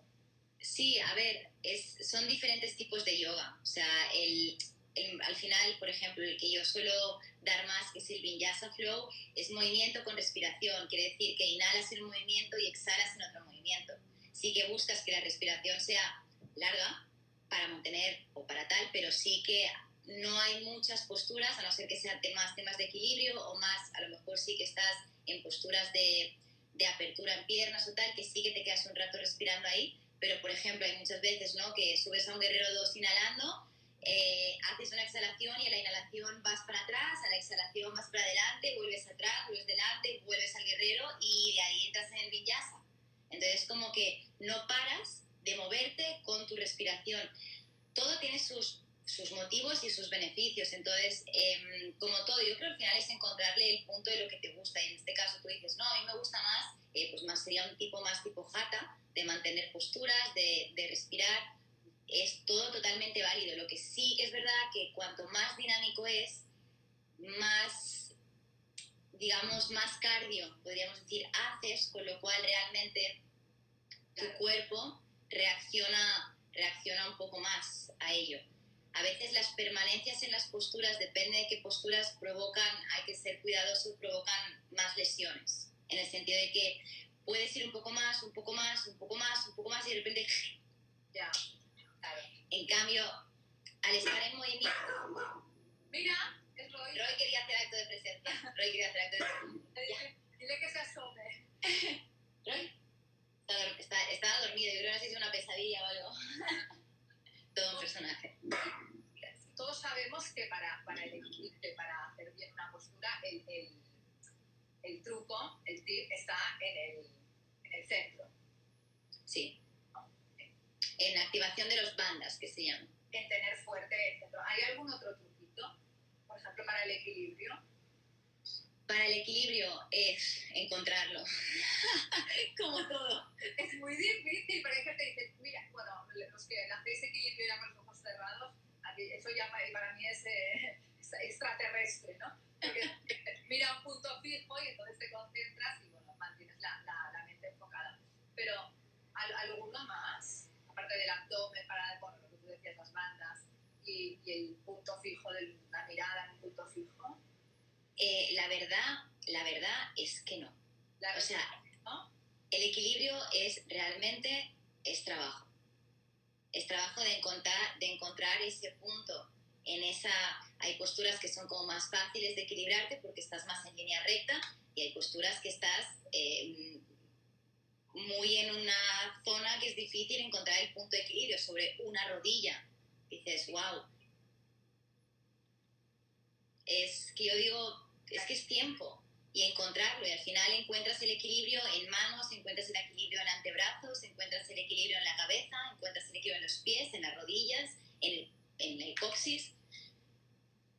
Sí, a ver, es, son diferentes tipos de yoga. O sea, el, el, al final, por ejemplo, el que yo suelo dar más, que es el Vinyasa Flow, es movimiento con respiración. Quiere decir que inhalas en un movimiento y exhalas en otro movimiento. Sí que buscas que la respiración sea larga para mantener o para tal, pero sí que no hay muchas posturas, a no ser que sean temas, temas de equilibrio o más, a lo mejor sí que estás en posturas de, de apertura en piernas o tal, que sí que te quedas un rato respirando ahí, pero por ejemplo hay muchas veces ¿no? que subes a un guerrero 2 inhalando, eh, haces una exhalación y a la inhalación vas para atrás, a la exhalación vas para adelante, vuelves atrás, vuelves delante, vuelves al guerrero y de ahí entras en el vinyasa. Entonces como que no paras de moverte con tu respiración. Todo tiene sus, sus motivos y sus beneficios. Entonces, eh, como todo, yo creo que al final es encontrarle el punto de lo que te gusta. Y en este caso tú dices, no, a mí me gusta más, eh, pues más sería un tipo más tipo jata, de mantener posturas, de, de, respirar, es todo totalmente válido. Lo que sí es verdad que cuanto más dinámico es, más, digamos, más cardio, podríamos decir, haces, con lo cual realmente tu cuerpo reacciona, reacciona un poco más a ello. A veces las permanencias en las posturas, depende de qué posturas provocan, hay que ser cuidadosos, provocan más lesiones. En el sentido de que puedes ir un poco más, un poco más, un poco más, un poco más y de repente ya. Claro. En cambio, al estar en movimiento. Mira, es Roy. Roy quería hacer acto de presencia. Roy quería hacer acto de presencia. Dile que se asome. Roy. Está, está, estaba dormido, yo creo que no sé si es una pesadilla o algo. Todo un personaje. Todos sabemos que para, para el equilibrio, para hacer bien una postura, el, el el truco, el tip, está en el, en el centro. Sí. En activación de los bandas, que se llaman. En tener fuerte el centro. ¿Hay algún otro truquito? Por ejemplo, para el equilibrio. Para el equilibrio es encontrarlo, como todo. Es muy difícil, pero hay gente que dice, mira, bueno, los que hacéis equilibrio ya con los ojos cerrados, eso ya para mí es, eh, extraterrestre, ¿no? Porque mira un punto fijo y entonces te concentras y bueno, mantienes la, la, la mente enfocada. Pero alguno más, aparte del abdomen, para bueno, lo que tú decías, las bandas y, y el punto fijo, de la mirada en el punto fijo. Eh, la verdad, la verdad es que no. La O sea, ¿no? el equilibrio es realmente es trabajo. Es trabajo de encontrar, de encontrar ese punto en esa... Hay posturas que son como más fáciles de equilibrarte porque estás más en línea recta y hay posturas que estás eh, muy en una zona que es difícil encontrar el punto de equilibrio sobre una rodilla. Dices, wow. Es que yo digo, es que es tiempo y encontrarlo y al final encuentras el equilibrio en manos, encuentras el equilibrio en antebrazos, encuentras el equilibrio en la cabeza, encuentras el equilibrio en los pies, en las rodillas, en el, en el coxis.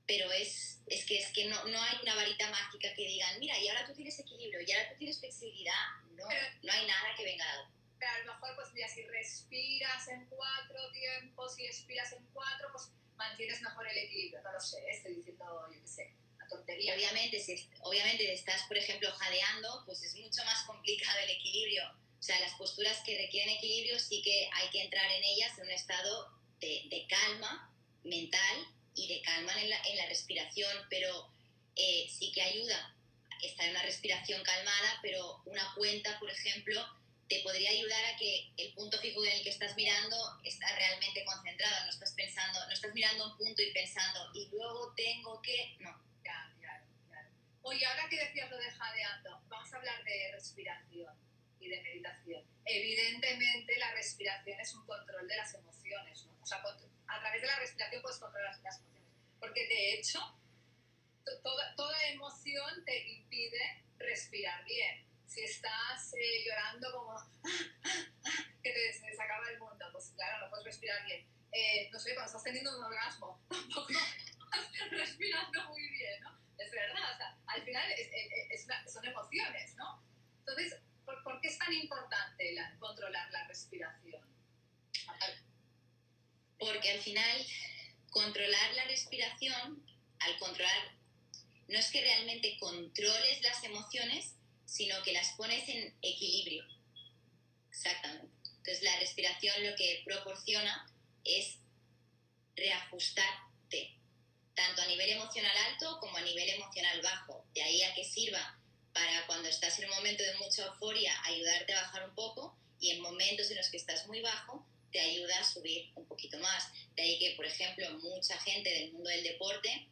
Pero es, es que, es que no, no hay una varita mágica que digan, mira, y ahora tú tienes equilibrio, y ahora tú tienes flexibilidad. No, no hay nada que venga dado. Pero a lo mejor, pues mira, si respiras en cuatro tiempos y expiras en cuatro, pues mantienes mejor el equilibrio. No lo sé, estoy diciendo, yo qué sé, una tontería. obviamente, si, obviamente estás, por ejemplo, jadeando, pues es mucho más complicado el equilibrio. O sea, las posturas que requieren equilibrio sí que hay que entrar en ellas en un estado de, de calma mental y de calma en la, en la respiración, pero eh, sí que ayuda estar en una respiración calmada, pero una cuenta, por ejemplo, te podría ayudar a que el punto fijo en el que estás mirando está realmente concentrado, no estás pensando, no estás mirando un punto y pensando, y luego tengo que... No, Ya, claro, claro. Oye, ahora que decías lo de jadeando, vamos a hablar de respiración y de meditación. Evidentemente, la respiración es un control de las emociones, ¿no? O sea, a través de la respiración puedes controlar las emociones. Porque de hecho, to- toda, toda emoción te impide respirar bien. Si estás eh, llorando como que te, se te acaba el mundo, pues claro, no puedes respirar bien. Eh, no sé, cuando estás teniendo un orgasmo, tampoco estás respirando muy bien, ¿no? Es verdad, o sea, al final es, es- es una- son emociones, ¿no? Entonces, ¿por, qué es tan importante la- controlar la respiración? porque al final controlar la respiración, al controlar, no es que realmente controles las emociones, sino que las pones en equilibrio. Exactamente. Entonces la respiración lo que proporciona es reajustarte, tanto a nivel emocional alto como a nivel emocional bajo. De ahí a que sirva para cuando estás en un momento de mucha euforia ayudarte a bajar un poco y en momentos en los que estás muy bajo te ayuda a subir un poquito más. De ahí que, por ejemplo, mucha gente del mundo del deporte,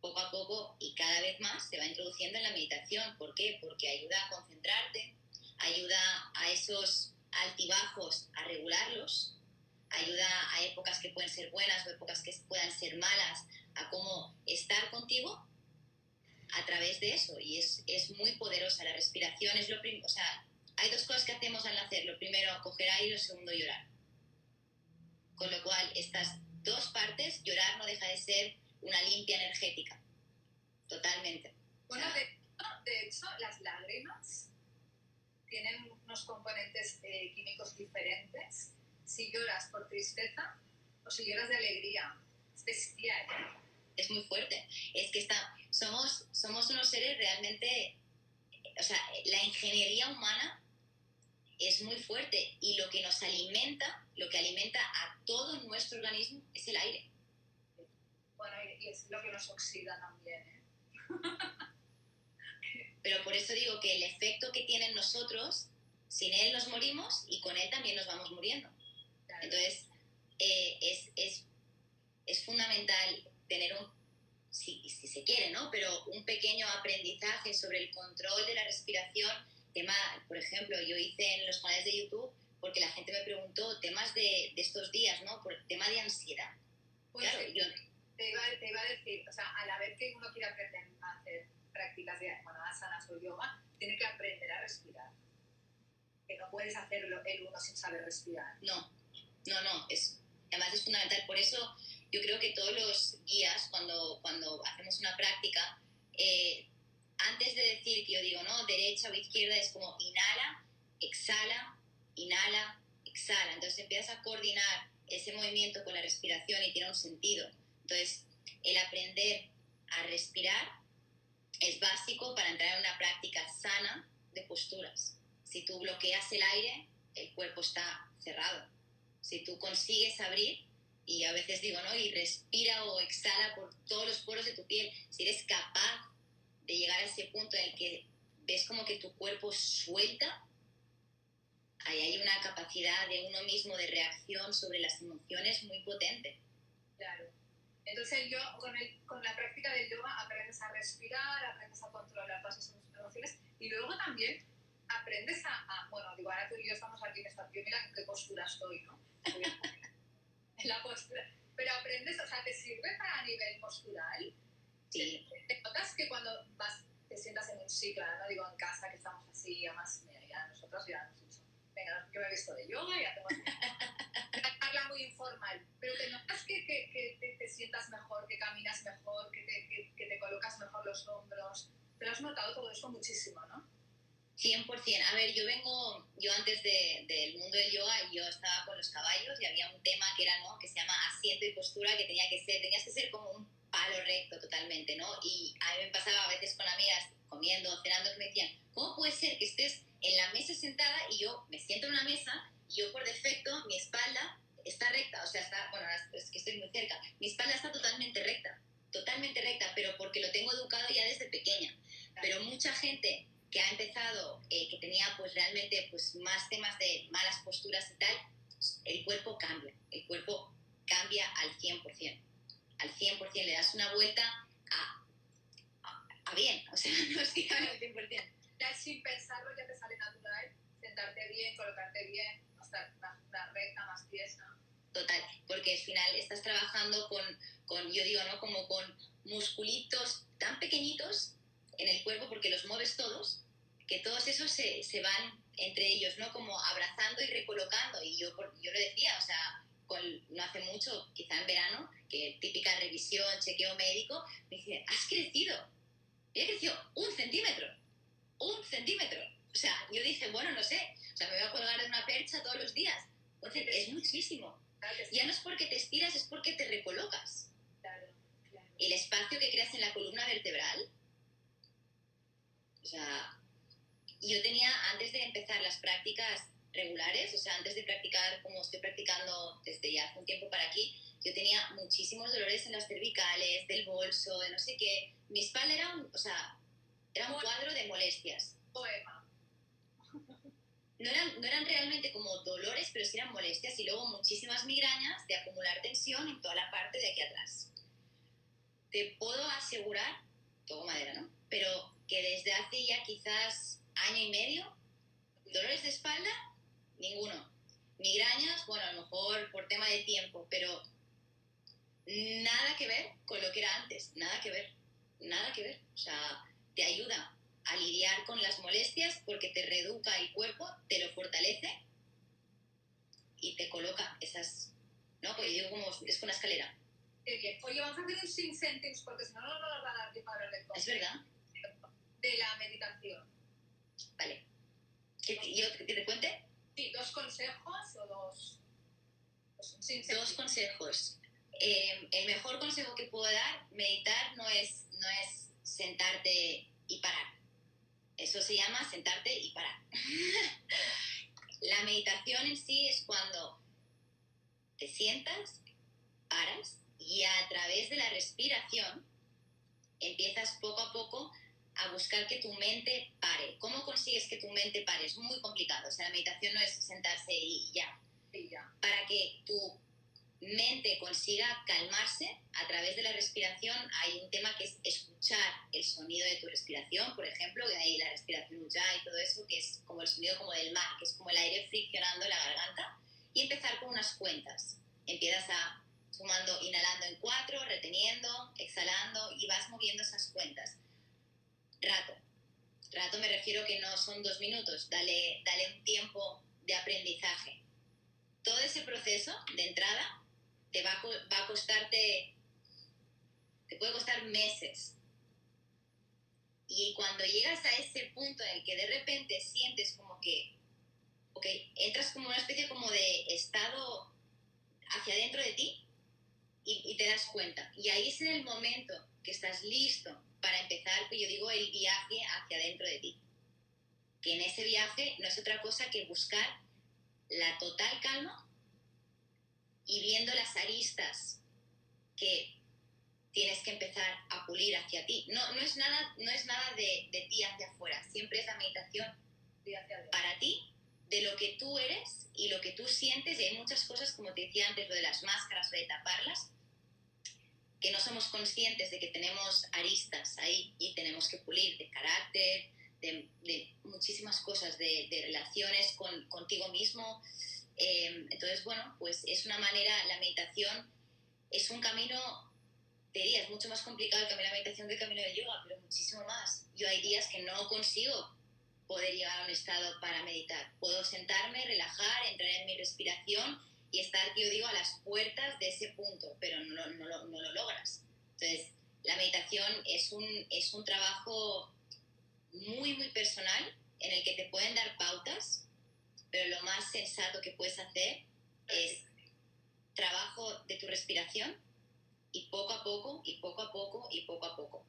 poco a poco y cada vez más, se va introduciendo en la meditación. ¿Por qué? Porque ayuda a concentrarte, ayuda a esos altibajos a regularlos, ayuda a épocas que pueden ser buenas o épocas que puedan ser malas, a cómo estar contigo a través de eso. Y es, es muy poderosa. La respiración es lo primero. O sea, hay dos cosas que hacemos al nacer. Lo primero, coger aire y lo segundo, llorar. Con lo cual, estas dos partes, llorar no deja de ser una limpia energética. Totalmente. Bueno, de, de hecho, las lágrimas tienen unos componentes eh, químicos diferentes si lloras por tristeza o si lloras de alegría. Es bestial. Es muy fuerte. Es que está, somos, somos unos seres realmente... O sea, la ingeniería humana es muy fuerte y lo que nos alimenta, lo que alimenta a todo nuestro organismo es el aire. Bueno, y, es lo que nos oxida también. ¿eh? Pero por eso digo que el efecto que tiene en nosotros, sin él nos morimos y con él también nos vamos muriendo. Claro. Entonces, eh, es, es, es fundamental tener un, si, si se quiere, ¿no? Pero un pequeño aprendizaje sobre el control de la respiración. Tema, por ejemplo, yo hice en los canales de YouTube, porque la gente me preguntó temas de, de estos días, ¿no? Por tema de ansiedad. Pues Claro, yo, te, iba, te iba a decir, o sea, a la vez que uno quiere aprender a hacer prácticas de bueno, asanas o yoga, tiene que aprender a respirar. Que no puedes hacerlo el uno sin saber respirar. No, no, no. Es, además es fundamental. Por eso yo creo que todos los guías, cuando, cuando hacemos una práctica, eh, antes de decir que yo digo, no, derecha o izquierda, es como inhala, exhala, inhala, exhala. Entonces empiezas a coordinar ese movimiento con la respiración y tiene un sentido. Entonces, el aprender a respirar es básico para entrar en una práctica sana de posturas. Si tú bloqueas el aire, el cuerpo está cerrado. Si tú consigues abrir, y a veces digo, ¿no? Y respira o exhala por todos los poros de tu piel, si eres capaz de llegar a ese punto en el que ves como que tu cuerpo suelta, ahí hay una capacidad de uno mismo de reacción sobre las emociones muy potente. Claro. Entonces yo con, el, con la práctica del yoga aprendes a respirar, aprendes a controlar todas esas emociones y luego también aprendes a, bueno, digo, ahora tú y yo estamos aquí en esta, yo mira qué postura estoy, ¿no? La postura. Pero aprendes, o sea, te sirve para a nivel postural. Sí. Te notas que cuando vas, te sientas en un ciclo, no digo en casa que estamos así, además, mira, ya nosotros ya hemos venga, yo me he visto de yoga y hacemos una charla muy informal, pero te notas que, que, que te, sientas mejor, que caminas mejor, que te, que te colocas mejor los hombros. Te lo has notado todo eso muchísimo, ¿no? 100%. A ver, yo vengo, yo antes de, del mundo del yoga, yo estaba con los caballos y había un tema que era, ¿no? Que se llama asiento y postura, que tenía que ser, tenías que ser como un palo recto totalmente, ¿no? Y a mí me pasaba a veces con amigas comiendo, cenando, que me decían, ¿cómo puede ser que estés en la mesa sentada y yo me siento en una mesa y yo por defecto, mi espalda está recta, o sea, está, bueno, es que estoy muy cerca, mi espalda está totalmente recta, totalmente recta, pero porque lo tengo educado ya desde pequeña. Pero mucha gente que ha empezado, eh, que tenía pues realmente pues más temas de malas posturas y tal, el cuerpo cambia, el cuerpo cambia al 100%, al 100%, le das una vuelta a, a, bien, o sea, no es que al 100%. Ya sin pensarlo ya te sale natural, sentarte bien, colocarte bien, estar una, recta, más tiesa. Total, porque al final estás trabajando con, con, yo digo, ¿no? Como con musculitos tan pequeñitos en el cuerpo porque los mueves todos, que todos esos se, se van entre ellos, ¿no? Como abrazando y recolocando. Y yo, yo lo decía, o sea, no hace mucho, quizá en verano, que típica revisión, chequeo médico, me dice, has crecido. Y he crecido un centímetro, un centímetro. O sea, yo dije, bueno, no sé, o sea, me voy a colgar de una percha todos los días. es muchísimo. Ya no es porque te estiras, es porque te recolocas. El espacio que creas en la columna vertebral o sea, yo tenía, antes de empezar las prácticas regulares, o sea, antes de practicar como estoy practicando desde ya hace un tiempo para aquí, yo tenía muchísimos dolores en las cervicales, del bolso, de no sé qué. Mi espalda era un, o sea, era un cuadro de molestias. Poema. No eran, no eran realmente como dolores, pero sí eran molestias y luego muchísimas migrañas de acumular tensión en toda la parte de aquí atrás. Te puedo asegurar, todo madera, ¿no? Pero que desde hace ya quizás año y medio, dolores de espalda, ninguno. Migrañas, bueno, a lo mejor por tema de tiempo, pero nada que ver con lo que era antes, nada que ver, nada que ver. O sea, te ayuda a lidiar con las molestias porque te reeduca el cuerpo, te lo fortalece y te coloca esas, ¿no? Porque digo como es una escalera. Oye, vamos a hacer un porque si no, no nos va a dar tiempo de Es verdad de la meditación. Vale. ¿Yo te, te cuente? Sí, dos consejos o dos... Dos consejos. Eh, el mejor consejo que puedo dar, meditar no es, no es sentarte y parar. Eso se llama sentarte y parar. la meditación en sí es cuando te sientas, paras y a través de la respiración empiezas poco a poco a buscar que tu mente pare. ¿Cómo consigues que tu mente pare? Es muy complicado. O sea, la meditación no es sentarse y ya. ya. Para que tu mente consiga calmarse a través de la respiración, hay un tema que es escuchar el sonido de tu respiración, por ejemplo, que hay la respiración ujjayi y todo eso, que es como el sonido como del mar, que es como el aire friccionando la garganta, y empezar con unas cuentas. Empiezas a sumando, inhalando en cuatro, reteniendo, exhalando y vas moviendo esas cuentas rato. Rato me refiero que no son dos minutos, dale, dale un tiempo de aprendizaje. Todo ese proceso de entrada te va a, va a costarte, te puede costar meses. Y cuando llegas a ese punto en el que de repente sientes como que, ok, entras como una especie como de estado hacia dentro de ti y, y te das cuenta. Y ahí es en el momento que estás listo para empezar, pues yo digo, el viaje hacia dentro de ti. Que en ese viaje no es otra cosa que buscar la total calma y viendo las aristas que tienes que empezar a pulir hacia ti. No, no es nada, no es nada de, de ti hacia afuera, siempre es la meditación para ti, de lo que tú eres y lo que tú sientes. Y hay muchas cosas, como te decía antes, lo de las máscaras o de taparlas, que no somos conscientes de que tenemos aristas ahí y tenemos que pulir de carácter, de, de muchísimas cosas, de, de relaciones con, contigo mismo. Eh, entonces, bueno, pues es una manera, la meditación es un camino, te diría, es mucho más complicado el camino de la meditación que el camino del yoga, pero muchísimo más. Yo hay días que no consigo poder llegar a un estado para meditar. Puedo sentarme, relajar, entrar en mi respiración y estar, yo digo, a las puertas de ese punto, pero no, no, no lo logras. Entonces, la meditación es un, es un trabajo muy, muy personal en el que te pueden dar pautas, pero lo más sensato que puedes hacer es trabajo de tu respiración y poco a poco, y poco a poco, y poco a poco.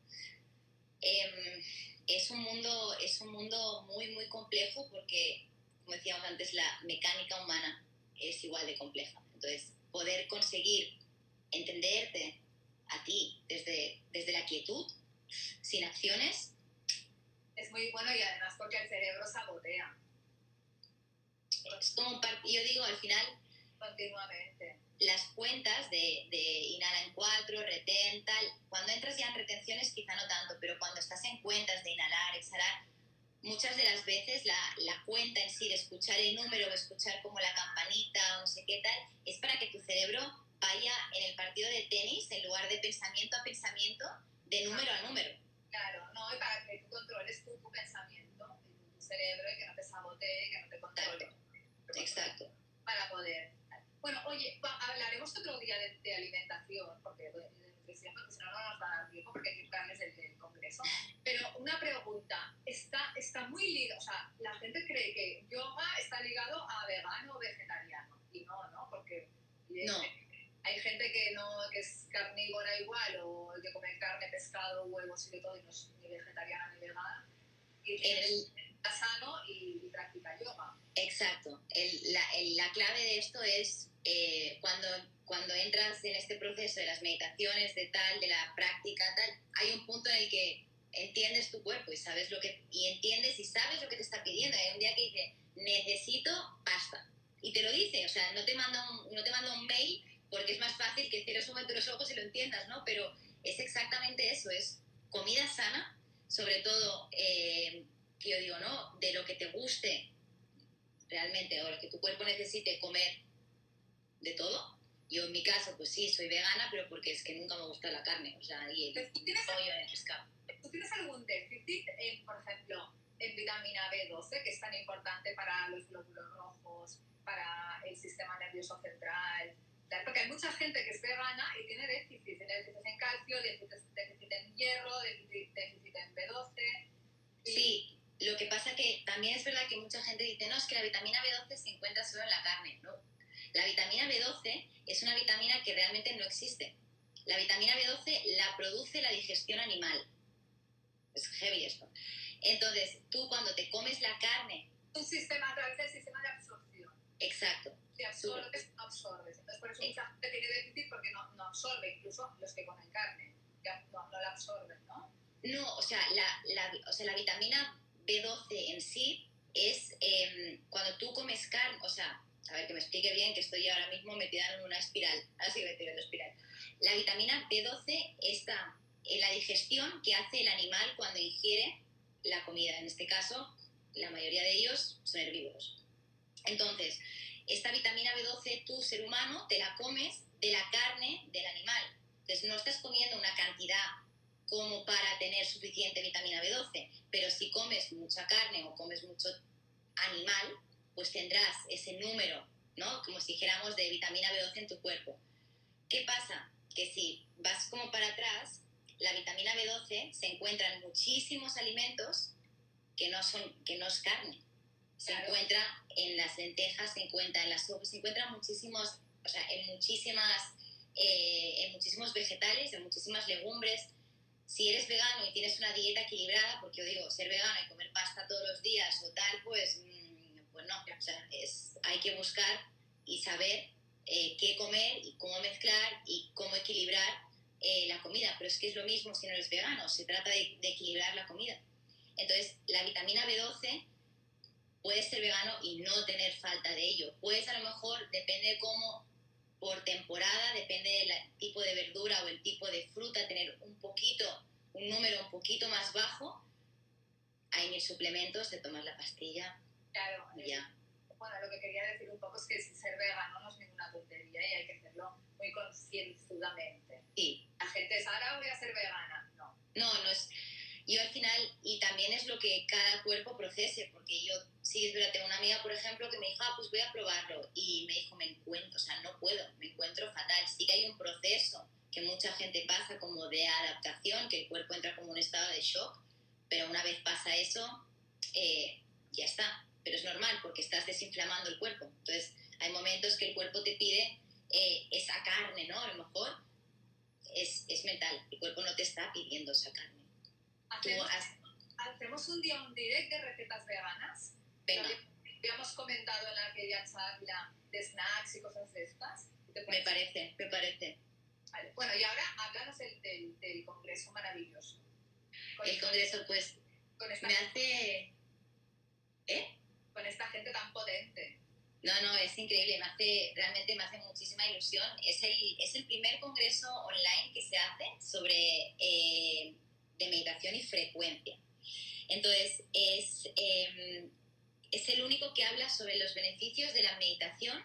Eh, es, un mundo, es un mundo muy, muy complejo porque, como decíamos antes, la mecánica humana es igual de compleja. Entonces, poder conseguir entenderte a ti desde, desde la quietud, sin acciones. Es muy bueno y además porque el cerebro sabotea. Es como yo digo, al final, continuamente. Las cuentas de, de inhala en cuatro, retén, tal, cuando entras ya en retenciones quizá no tanto, pero cuando estás en cuentas de inhalar, exhalar, muchas de las veces la, la, cuenta en sí de escuchar el número o escuchar como la campanita o no sé qué tal, es para que tu cerebro vaya en el partido de tenis en lugar de pensamiento a pensamiento, de número a número. Claro, no, y para que tú controles tu, tu pensamiento, tu cerebro y que no te sabotee, que no te controle. Exacto. Para poder. Bueno, oye, hablaremos otro día de, de alimentación, porque de, porque si no, no nos va a dar tiempo, porque hay que carnes del, del congreso. Pero una pregunta, está, está muy ligado, o sea, la gente cree que yoga está ligado a vegano o vegetariano, y no, ¿no? Porque no. hay gente que no que es carnívora igual, o que come carne, pescado, huevos y de todo, y no es ni vegetariana ni vegana, y El- está sano y, y practica yoga. Exacto. El- la, el- la clave de esto es eh, cuando, cuando entras en este proceso de las meditaciones, de tal, de la práctica, tal, hay un punto en el que entiendes tu cuerpo y sabes lo que y entiendes y sabes lo que te está pidiendo. Hay un día que dice necesito pasta y te lo dice, o sea, no te manda un, no te manda un mail porque es más fácil que cierres un momento los ojos y lo entiendas, ¿no? Pero es exactamente eso, es comida sana, sobre todo, eh, yo digo, ¿no? De lo que te guste realmente o lo que tu cuerpo necesite comer de todo. Yo en mi caso, pues sí, soy vegana, pero porque es que nunca me gusta la carne, o sea, y el ¿Tú tienes, pollo el pescado. ¿Tú tienes algún déficit, en, por ejemplo, en vitamina B12, que es tan importante para los glóbulos rojos, para el sistema nervioso central? tal? Porque hay mucha gente que es vegana y tiene déficit, tiene déficit en calcio, déficit, déficit en hierro, déficit, déficit en B12. y- Sí, lo que pasa que también es verdad que mucha gente dice, no, es que la vitamina B12 se encuentra solo en la carne, ¿no? La vitamina B12 es una vitamina que realmente no existe. La vitamina B12 la produce la digestión animal. Es heavy esto. Entonces, tú cuando te comes la carne, Un sistema a través del sistema de absorción. exacto, Si absorbes, no absorbes. Entonces, por eso mucha gente tiene déficit porque no, no absorbe, incluso los que comen carne, no, no la absorben, ¿no? No, o sea, la, la, o sea, la vitamina B12 en sí es eh, cuando tú comes carne, o sea, a ver que me explique bien, que estoy ahora mismo metida en una espiral, ahora sí estoy en una espiral. La vitamina B12 está en la digestión que hace el animal cuando ingiere la comida. En este caso, la mayoría de ellos son herbívoros. Entonces, esta vitamina B12 tú, ser humano, te la comes de la carne del animal. Entonces, no estás comiendo una cantidad como para tener suficiente vitamina B12, pero si comes mucha carne o comes mucho animal, pues tendrás ese número, ¿no? Como si dijéramos de vitamina B12 en tu cuerpo. ¿Qué pasa? Que si vas como para atrás, la vitamina B12 se encuentra en muchísimos alimentos que no, son, que no es carne. Se encuentra en las lentejas, se encuentra en las sopas, se encuentra muchísimos, o sea, en muchísimas, eh, en muchísimos vegetales, en muchísimas legumbres. Si eres vegano y tienes una dieta equilibrada, porque yo digo, ser vegano y comer pasta todos los días o tal, pues, mm, no, o sea, es, hay que buscar y saber eh, qué comer y cómo mezclar y cómo equilibrar eh, la comida. Pero es que es lo mismo si no eres vegano, se trata de, equilibrar la comida. Entonces, la vitamina B12 puedes ser vegano y no tener falta de ello. Puedes a lo mejor, depende de cómo, por temporada, depende del tipo de verdura o el tipo de fruta, tener un poquito, un número un poquito más bajo. Hay mil suplementos, te tomas la pastilla. Claro. Ya. Bueno, lo que quería decir un poco es que ser vegano no es ninguna tontería y hay que hacerlo muy concienzudamente. Sí. La gente es, ahora voy a ser vegana. No. No, no es yo al final, y también es lo que cada cuerpo procese, porque yo, sí, es verdad, tengo una amiga, por ejemplo, que me dijo, ah, pues voy a probarlo, y me dijo, me encuentro, o sea, no puedo, me encuentro fatal. Sí que hay un proceso que mucha gente pasa como de adaptación, que el cuerpo entra como un estado de shock, pero una vez pasa eso, eh, ya está. Pero es normal, porque estás desinflamando el cuerpo. Entonces, hay momentos que el cuerpo te pide eh, esa carne, ¿no? A lo mejor es, es mental, el cuerpo no te está pidiendo esa carne. Hacemos, hacemos un día un direct de recetas veganas. Venga. Habíamos comentado en aquella charla de snacks y cosas de estas. ¿Te Me parece? parece, me parece. Vale. Bueno, y ahora háblanos del, del, del congreso maravilloso. Con, El congreso, pues, con esta, me hace... ¿Eh? Con esta gente tan potente. No, no, es increíble, me hace, realmente me hace muchísima ilusión. Es el, es el primer congreso online que se hace sobre eh, de meditación y frecuencia. Entonces, es, eh, es el único que habla sobre los beneficios de la meditación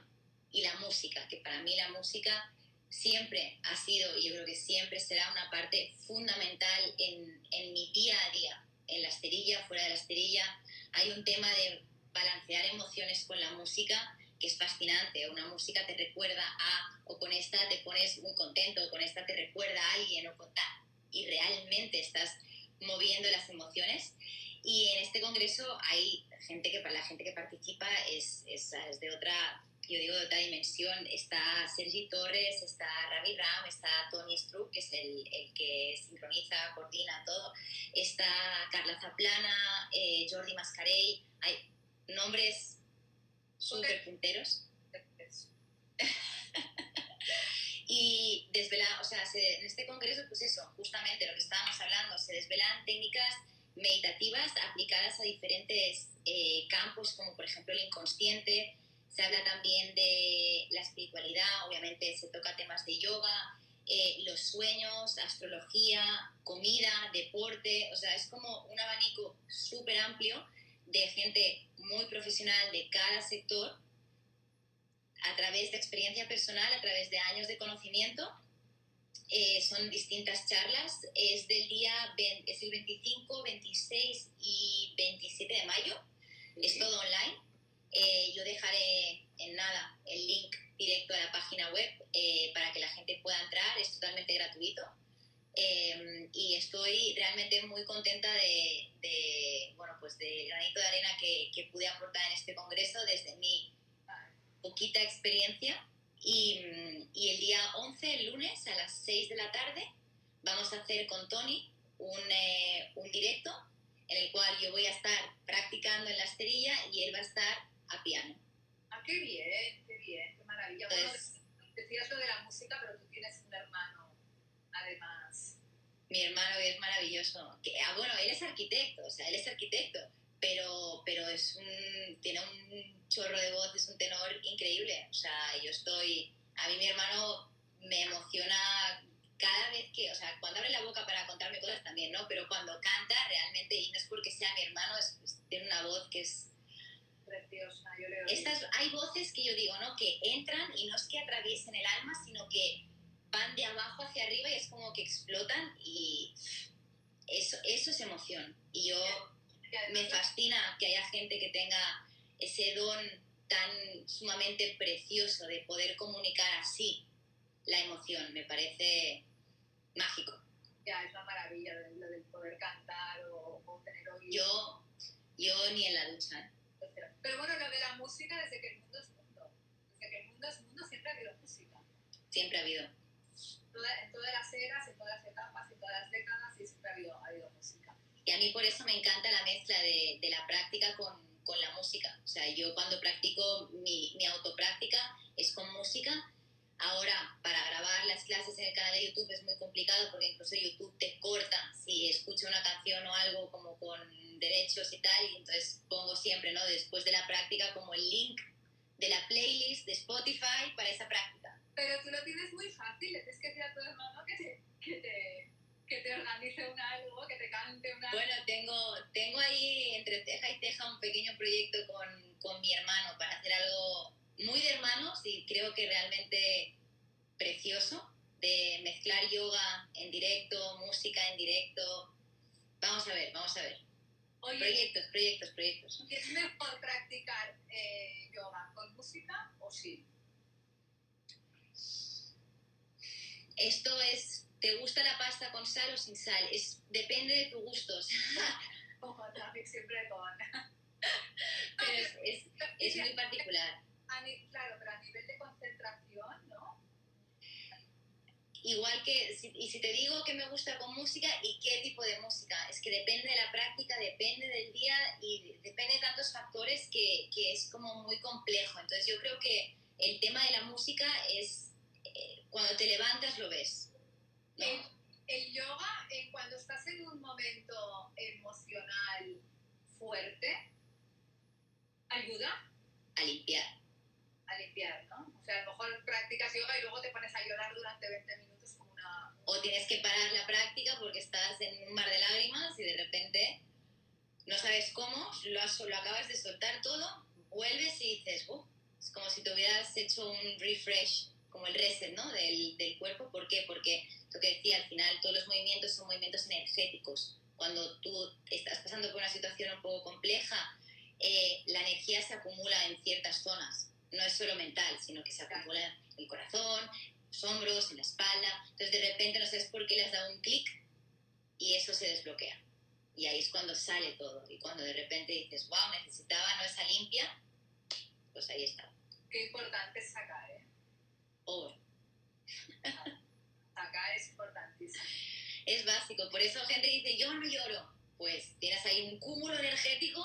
y la música, que para mí la música siempre ha sido y yo creo que siempre será una parte fundamental en, en mi día a día, en la esterilla, fuera de la esterilla. Hay un tema de balancear emociones con la música que es fascinante. Una música te recuerda a, o con esta te pones muy contento, o con esta te recuerda a alguien, o con tal, y realmente estás moviendo las emociones. Y en este congreso hay gente que, para la gente que participa, es, es, es de otra, yo digo, de otra dimensión. Está Sergi Torres, está Ravi Ram, está Tony Struck, que es el, el que sincroniza, coordina todo. Está Carla Zaplana, eh, Jordi Mascarell. Hay nombres súper punteros. y desvelar, o sea, se, en este congreso, pues eso, justamente lo que estábamos hablando, se desvelan técnicas meditativas aplicadas a diferentes eh, campos, como por ejemplo el inconsciente. Se habla también de la espiritualidad, obviamente se toca temas de yoga, eh, los sueños, astrología, comida, deporte, o sea, es como un abanico súper amplio de gente muy profesional de cada sector a través de experiencia personal, a través de años de conocimiento. Eh, son distintas charlas. Es del día, 20 es el 25, 26 y 27 de mayo. Es todo online. Eh, yo dejaré en nada el link directo a la página web eh, para que la gente pueda entrar. Es totalmente gratuito. Eh, y estoy realmente muy contenta de, de, bueno, pues del granito de arena que, que pude aportar en este congreso desde mi poquita experiencia. Y, y, el día 11, el lunes, a las 6 de la tarde, vamos a hacer con Tony un, eh, un directo en el cual yo voy a estar practicando en la esterilla y él va a estar a piano. Ah, qué bien, qué bien, qué maravilla. Entonces, bueno, decías lo de la música, pero tú tienes un hermano, además. Mi hermano es maravilloso. Que, ah, bueno, él es arquitecto, o sea, él es arquitecto, pero, pero es un, tiene un chorro de voz, es un tenor increíble. O sea, yo estoy, a mí mi hermano me emociona cada vez que, o sea, cuando abre la boca para contarme cosas también, ¿no? Pero cuando canta realmente, y no es porque sea mi hermano, es, es, tiene una voz que es... Preciosa, yo le Estas, hay voces que yo digo, ¿no? Que entran y no es que atraviesen el alma, sino que van de abajo hacia arriba y es como que explotan y eso, eso es emoción. Y yo me fascina que haya gente que tenga ese don tan sumamente precioso de poder comunicar así la emoción. Me parece mágico. Ya, es una maravilla lo del poder cantar o, tener oído. Yo, yo ni en la ducha. ¿eh? Pero bueno, lo de la música, desde que el mundo es mundo. Desde que el mundo es mundo siempre ha habido música. Siempre ha habido. En todas las eras, en todas las etapas, en todas las décadas, y siempre ha habido, ha habido música. Y a mí por eso me encanta la mezcla de, de la práctica con, con, la música. O sea, yo cuando practico mi, mi autopráctica es con música Ahora, para grabar las clases en el canal de YouTube es muy complicado porque incluso YouTube te corta si escucho una canción o algo como con derechos y tal, y entonces pongo siempre, ¿no? Después de la práctica como el link de la playlist de Spotify para esa práctica. Pero tú lo tienes muy fácil, tienes que decir a tu hermano que te, que te, que te organice un algo, que te cante un algo. Bueno, tengo, tengo ahí entre ceja y ceja un pequeño proyecto con, con mi hermano para hacer algo muy de hermanos y creo que realmente precioso de mezclar yoga en directo, música en directo. Vamos a ver, vamos a ver. proyectos, proyectos, proyectos. ¿Es mejor practicar eh, yoga con música o sí? Esto es, ¿te gusta la pasta con sal o sin sal? Es, depende de tus gustos. Ojo, siempre con... Pero es, es, es muy particular claro, pero a nivel de concentración, ¿no? Igual que, y si te digo que me gusta con música y qué tipo de música, es que depende de la práctica, depende del día y depende de tantos factores que, que es como muy complejo. Entonces yo creo que el tema de la música es, eh, cuando te levantas lo ves. El, el, yoga, eh, cuando estás en un momento emocional fuerte, ¿ayuda? A limpiar a limpiar, ¿no? O sea, a lo mejor practicas yoga y luego te pones a llorar durante 20 minutos como una... O tienes que parar la práctica porque estás en un mar de lágrimas y de repente no sabes cómo, lo, has, lo acabas de soltar todo, vuelves y dices, uh, es como si te hubieras hecho un refresh, como el reset, ¿no? Del, del cuerpo. ¿Por qué? Porque lo que decía, al final todos los movimientos son movimientos energéticos. Cuando tú estás pasando por una situación un poco compleja, eh, la energía se acumula en ciertas zonas no es solo mental, sino que se acumula en el corazón, los hombros, en la espalda. Entonces de repente no sabes por qué le has dado un clic y eso se desbloquea. Y ahí es cuando sale todo. Y cuando de repente dices, wow, necesitaba no esa limpia, pues ahí está. Qué importante sacar, ¿eh? Oh. sacar es importantísimo. Es básico. Por eso gente dice, yo no lloro. Pues tienes ahí un cúmulo energético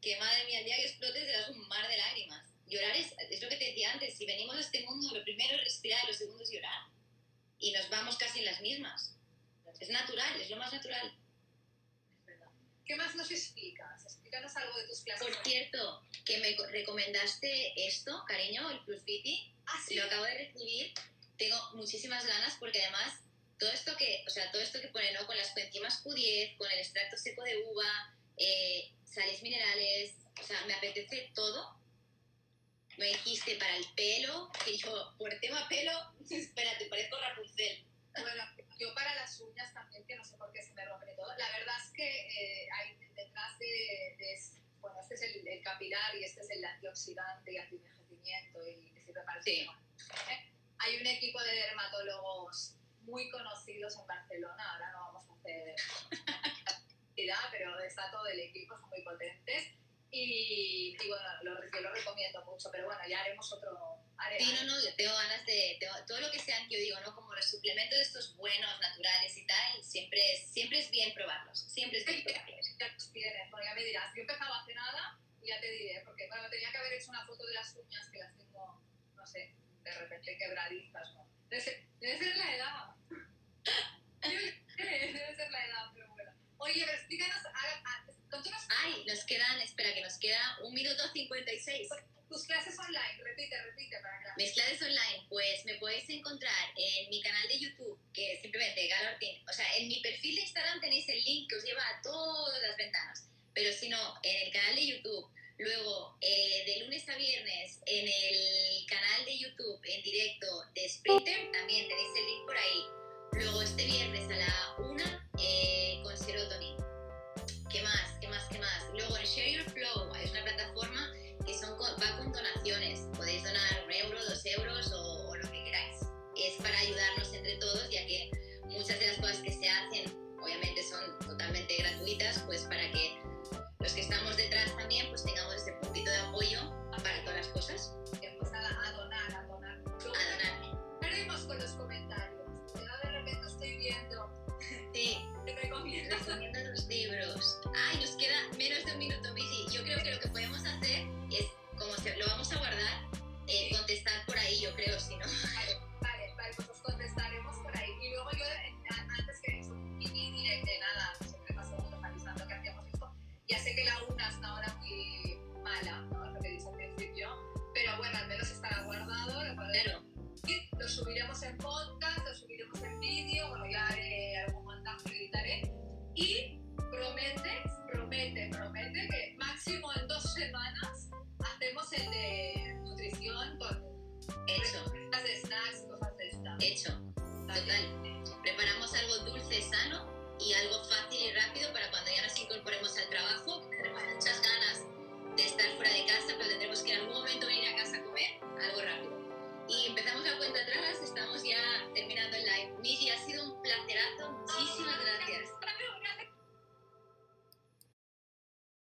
que, madre mía, el día que explotes serás un mar de lágrimas llorar es, es, lo que te decía antes, si venimos a este mundo, lo primero es respirar y lo segundo es llorar. Y nos vamos casi en las mismas. Es natural, es lo más natural. ¿Qué más nos explicas? Explícanos algo de tus clases. Por cierto, que me recomendaste esto, cariño, el Plus Viti. Ah, sí. Lo acabo de recibir. Tengo muchísimas ganas porque además todo esto que, o sea, todo esto que pone, ¿no? Con las coenzimas Q10, con el extracto seco de uva, eh, sales minerales, o sea, me apetece todo me dijiste para el pelo, que yo, por tema pelo, espérate, parezco Rapunzel. Bueno, yo para las uñas también, que no sé por qué se me rompen todo. La verdad es que eh, hay detrás de, bueno, este es el, capilar y este es el antioxidante y antienvejecimiento y que para el sí. ¿eh? Hay un equipo de dermatólogos muy conocidos en Barcelona, ahora no vamos a hacer pero está todo el equipo, son muy potentes y, bueno, lo, yo lo recomiendo mucho, pero bueno, ya haremos otro... sí, no, no, yo tengo ganas de... todo lo que sean, yo digo, ¿no? Como los suplementos estos buenos, naturales y tal, siempre es, siempre es bien probarlos, siempre es bien probarlos. Ya los tienes, porque ya me dirás, yo empezaba hace nada y ya te diré, porque bueno, tenía que haber hecho una foto de las uñas que las tengo, no sé, de repente quebradizas, ¿no? Debe ser, debe ser la edad. debe ser la edad, pero bueno. Oye, pero explícanos, Ay, nos quedan, espera, que nos queda un minuto 56. Tus clases online, repite, repite para acá. Mis clases online, pues me podéis encontrar en mi canal de YouTube, que es simplemente Galortin. O sea, en mi perfil de Instagram tenéis el link que os lleva a todas las ventanas. Pero si no, en el canal de YouTube. Luego, eh, de lunes a viernes, en el canal de YouTube, en directo de Sprinter, también tenéis el link por ahí. Luego, este viernes a la 1 eh, con Serotonin. ¿Qué más? ¿Qué más? ¿Qué más? Luego, en Share Your Flow es una plataforma que son va con donaciones. Podéis donar un euro, dos euros o, o lo que queráis. Es para ayudarnos entre todos, ya que muchas de las cosas que se hacen, obviamente, son totalmente gratuitas, pues para que los que estamos detrás también pues tengamos ese puntito de apoyo para todas las cosas. Empezar a donar, a donar. A donar. Haremos con los comentarios. Yo de repente estoy viendo. Sí. Te recomiendo. los libros. Ay, nos queda menos de un minuto, Bici. Yo creo que lo que podemos hacer es, como se, lo vamos a guardar, eh, contestar por ahí, yo creo, si no. y promete, promete, promete que máximo en dos semanas hacemos el de nutrición con hecho cosas de snacks, cosas de estas. Hecho, total. Preparamos algo dulce, sano y algo fácil y rápido para cuando ya nos incorporemos al trabajo, que tenemos muchas ganas de estar fuera de casa, pero tendremos que en algún momento venir a casa a comer algo rápido y empezamos la cuenta atrás, estamos ya terminando el live. Missy, ha sido un placerazo, muchísimas gracias.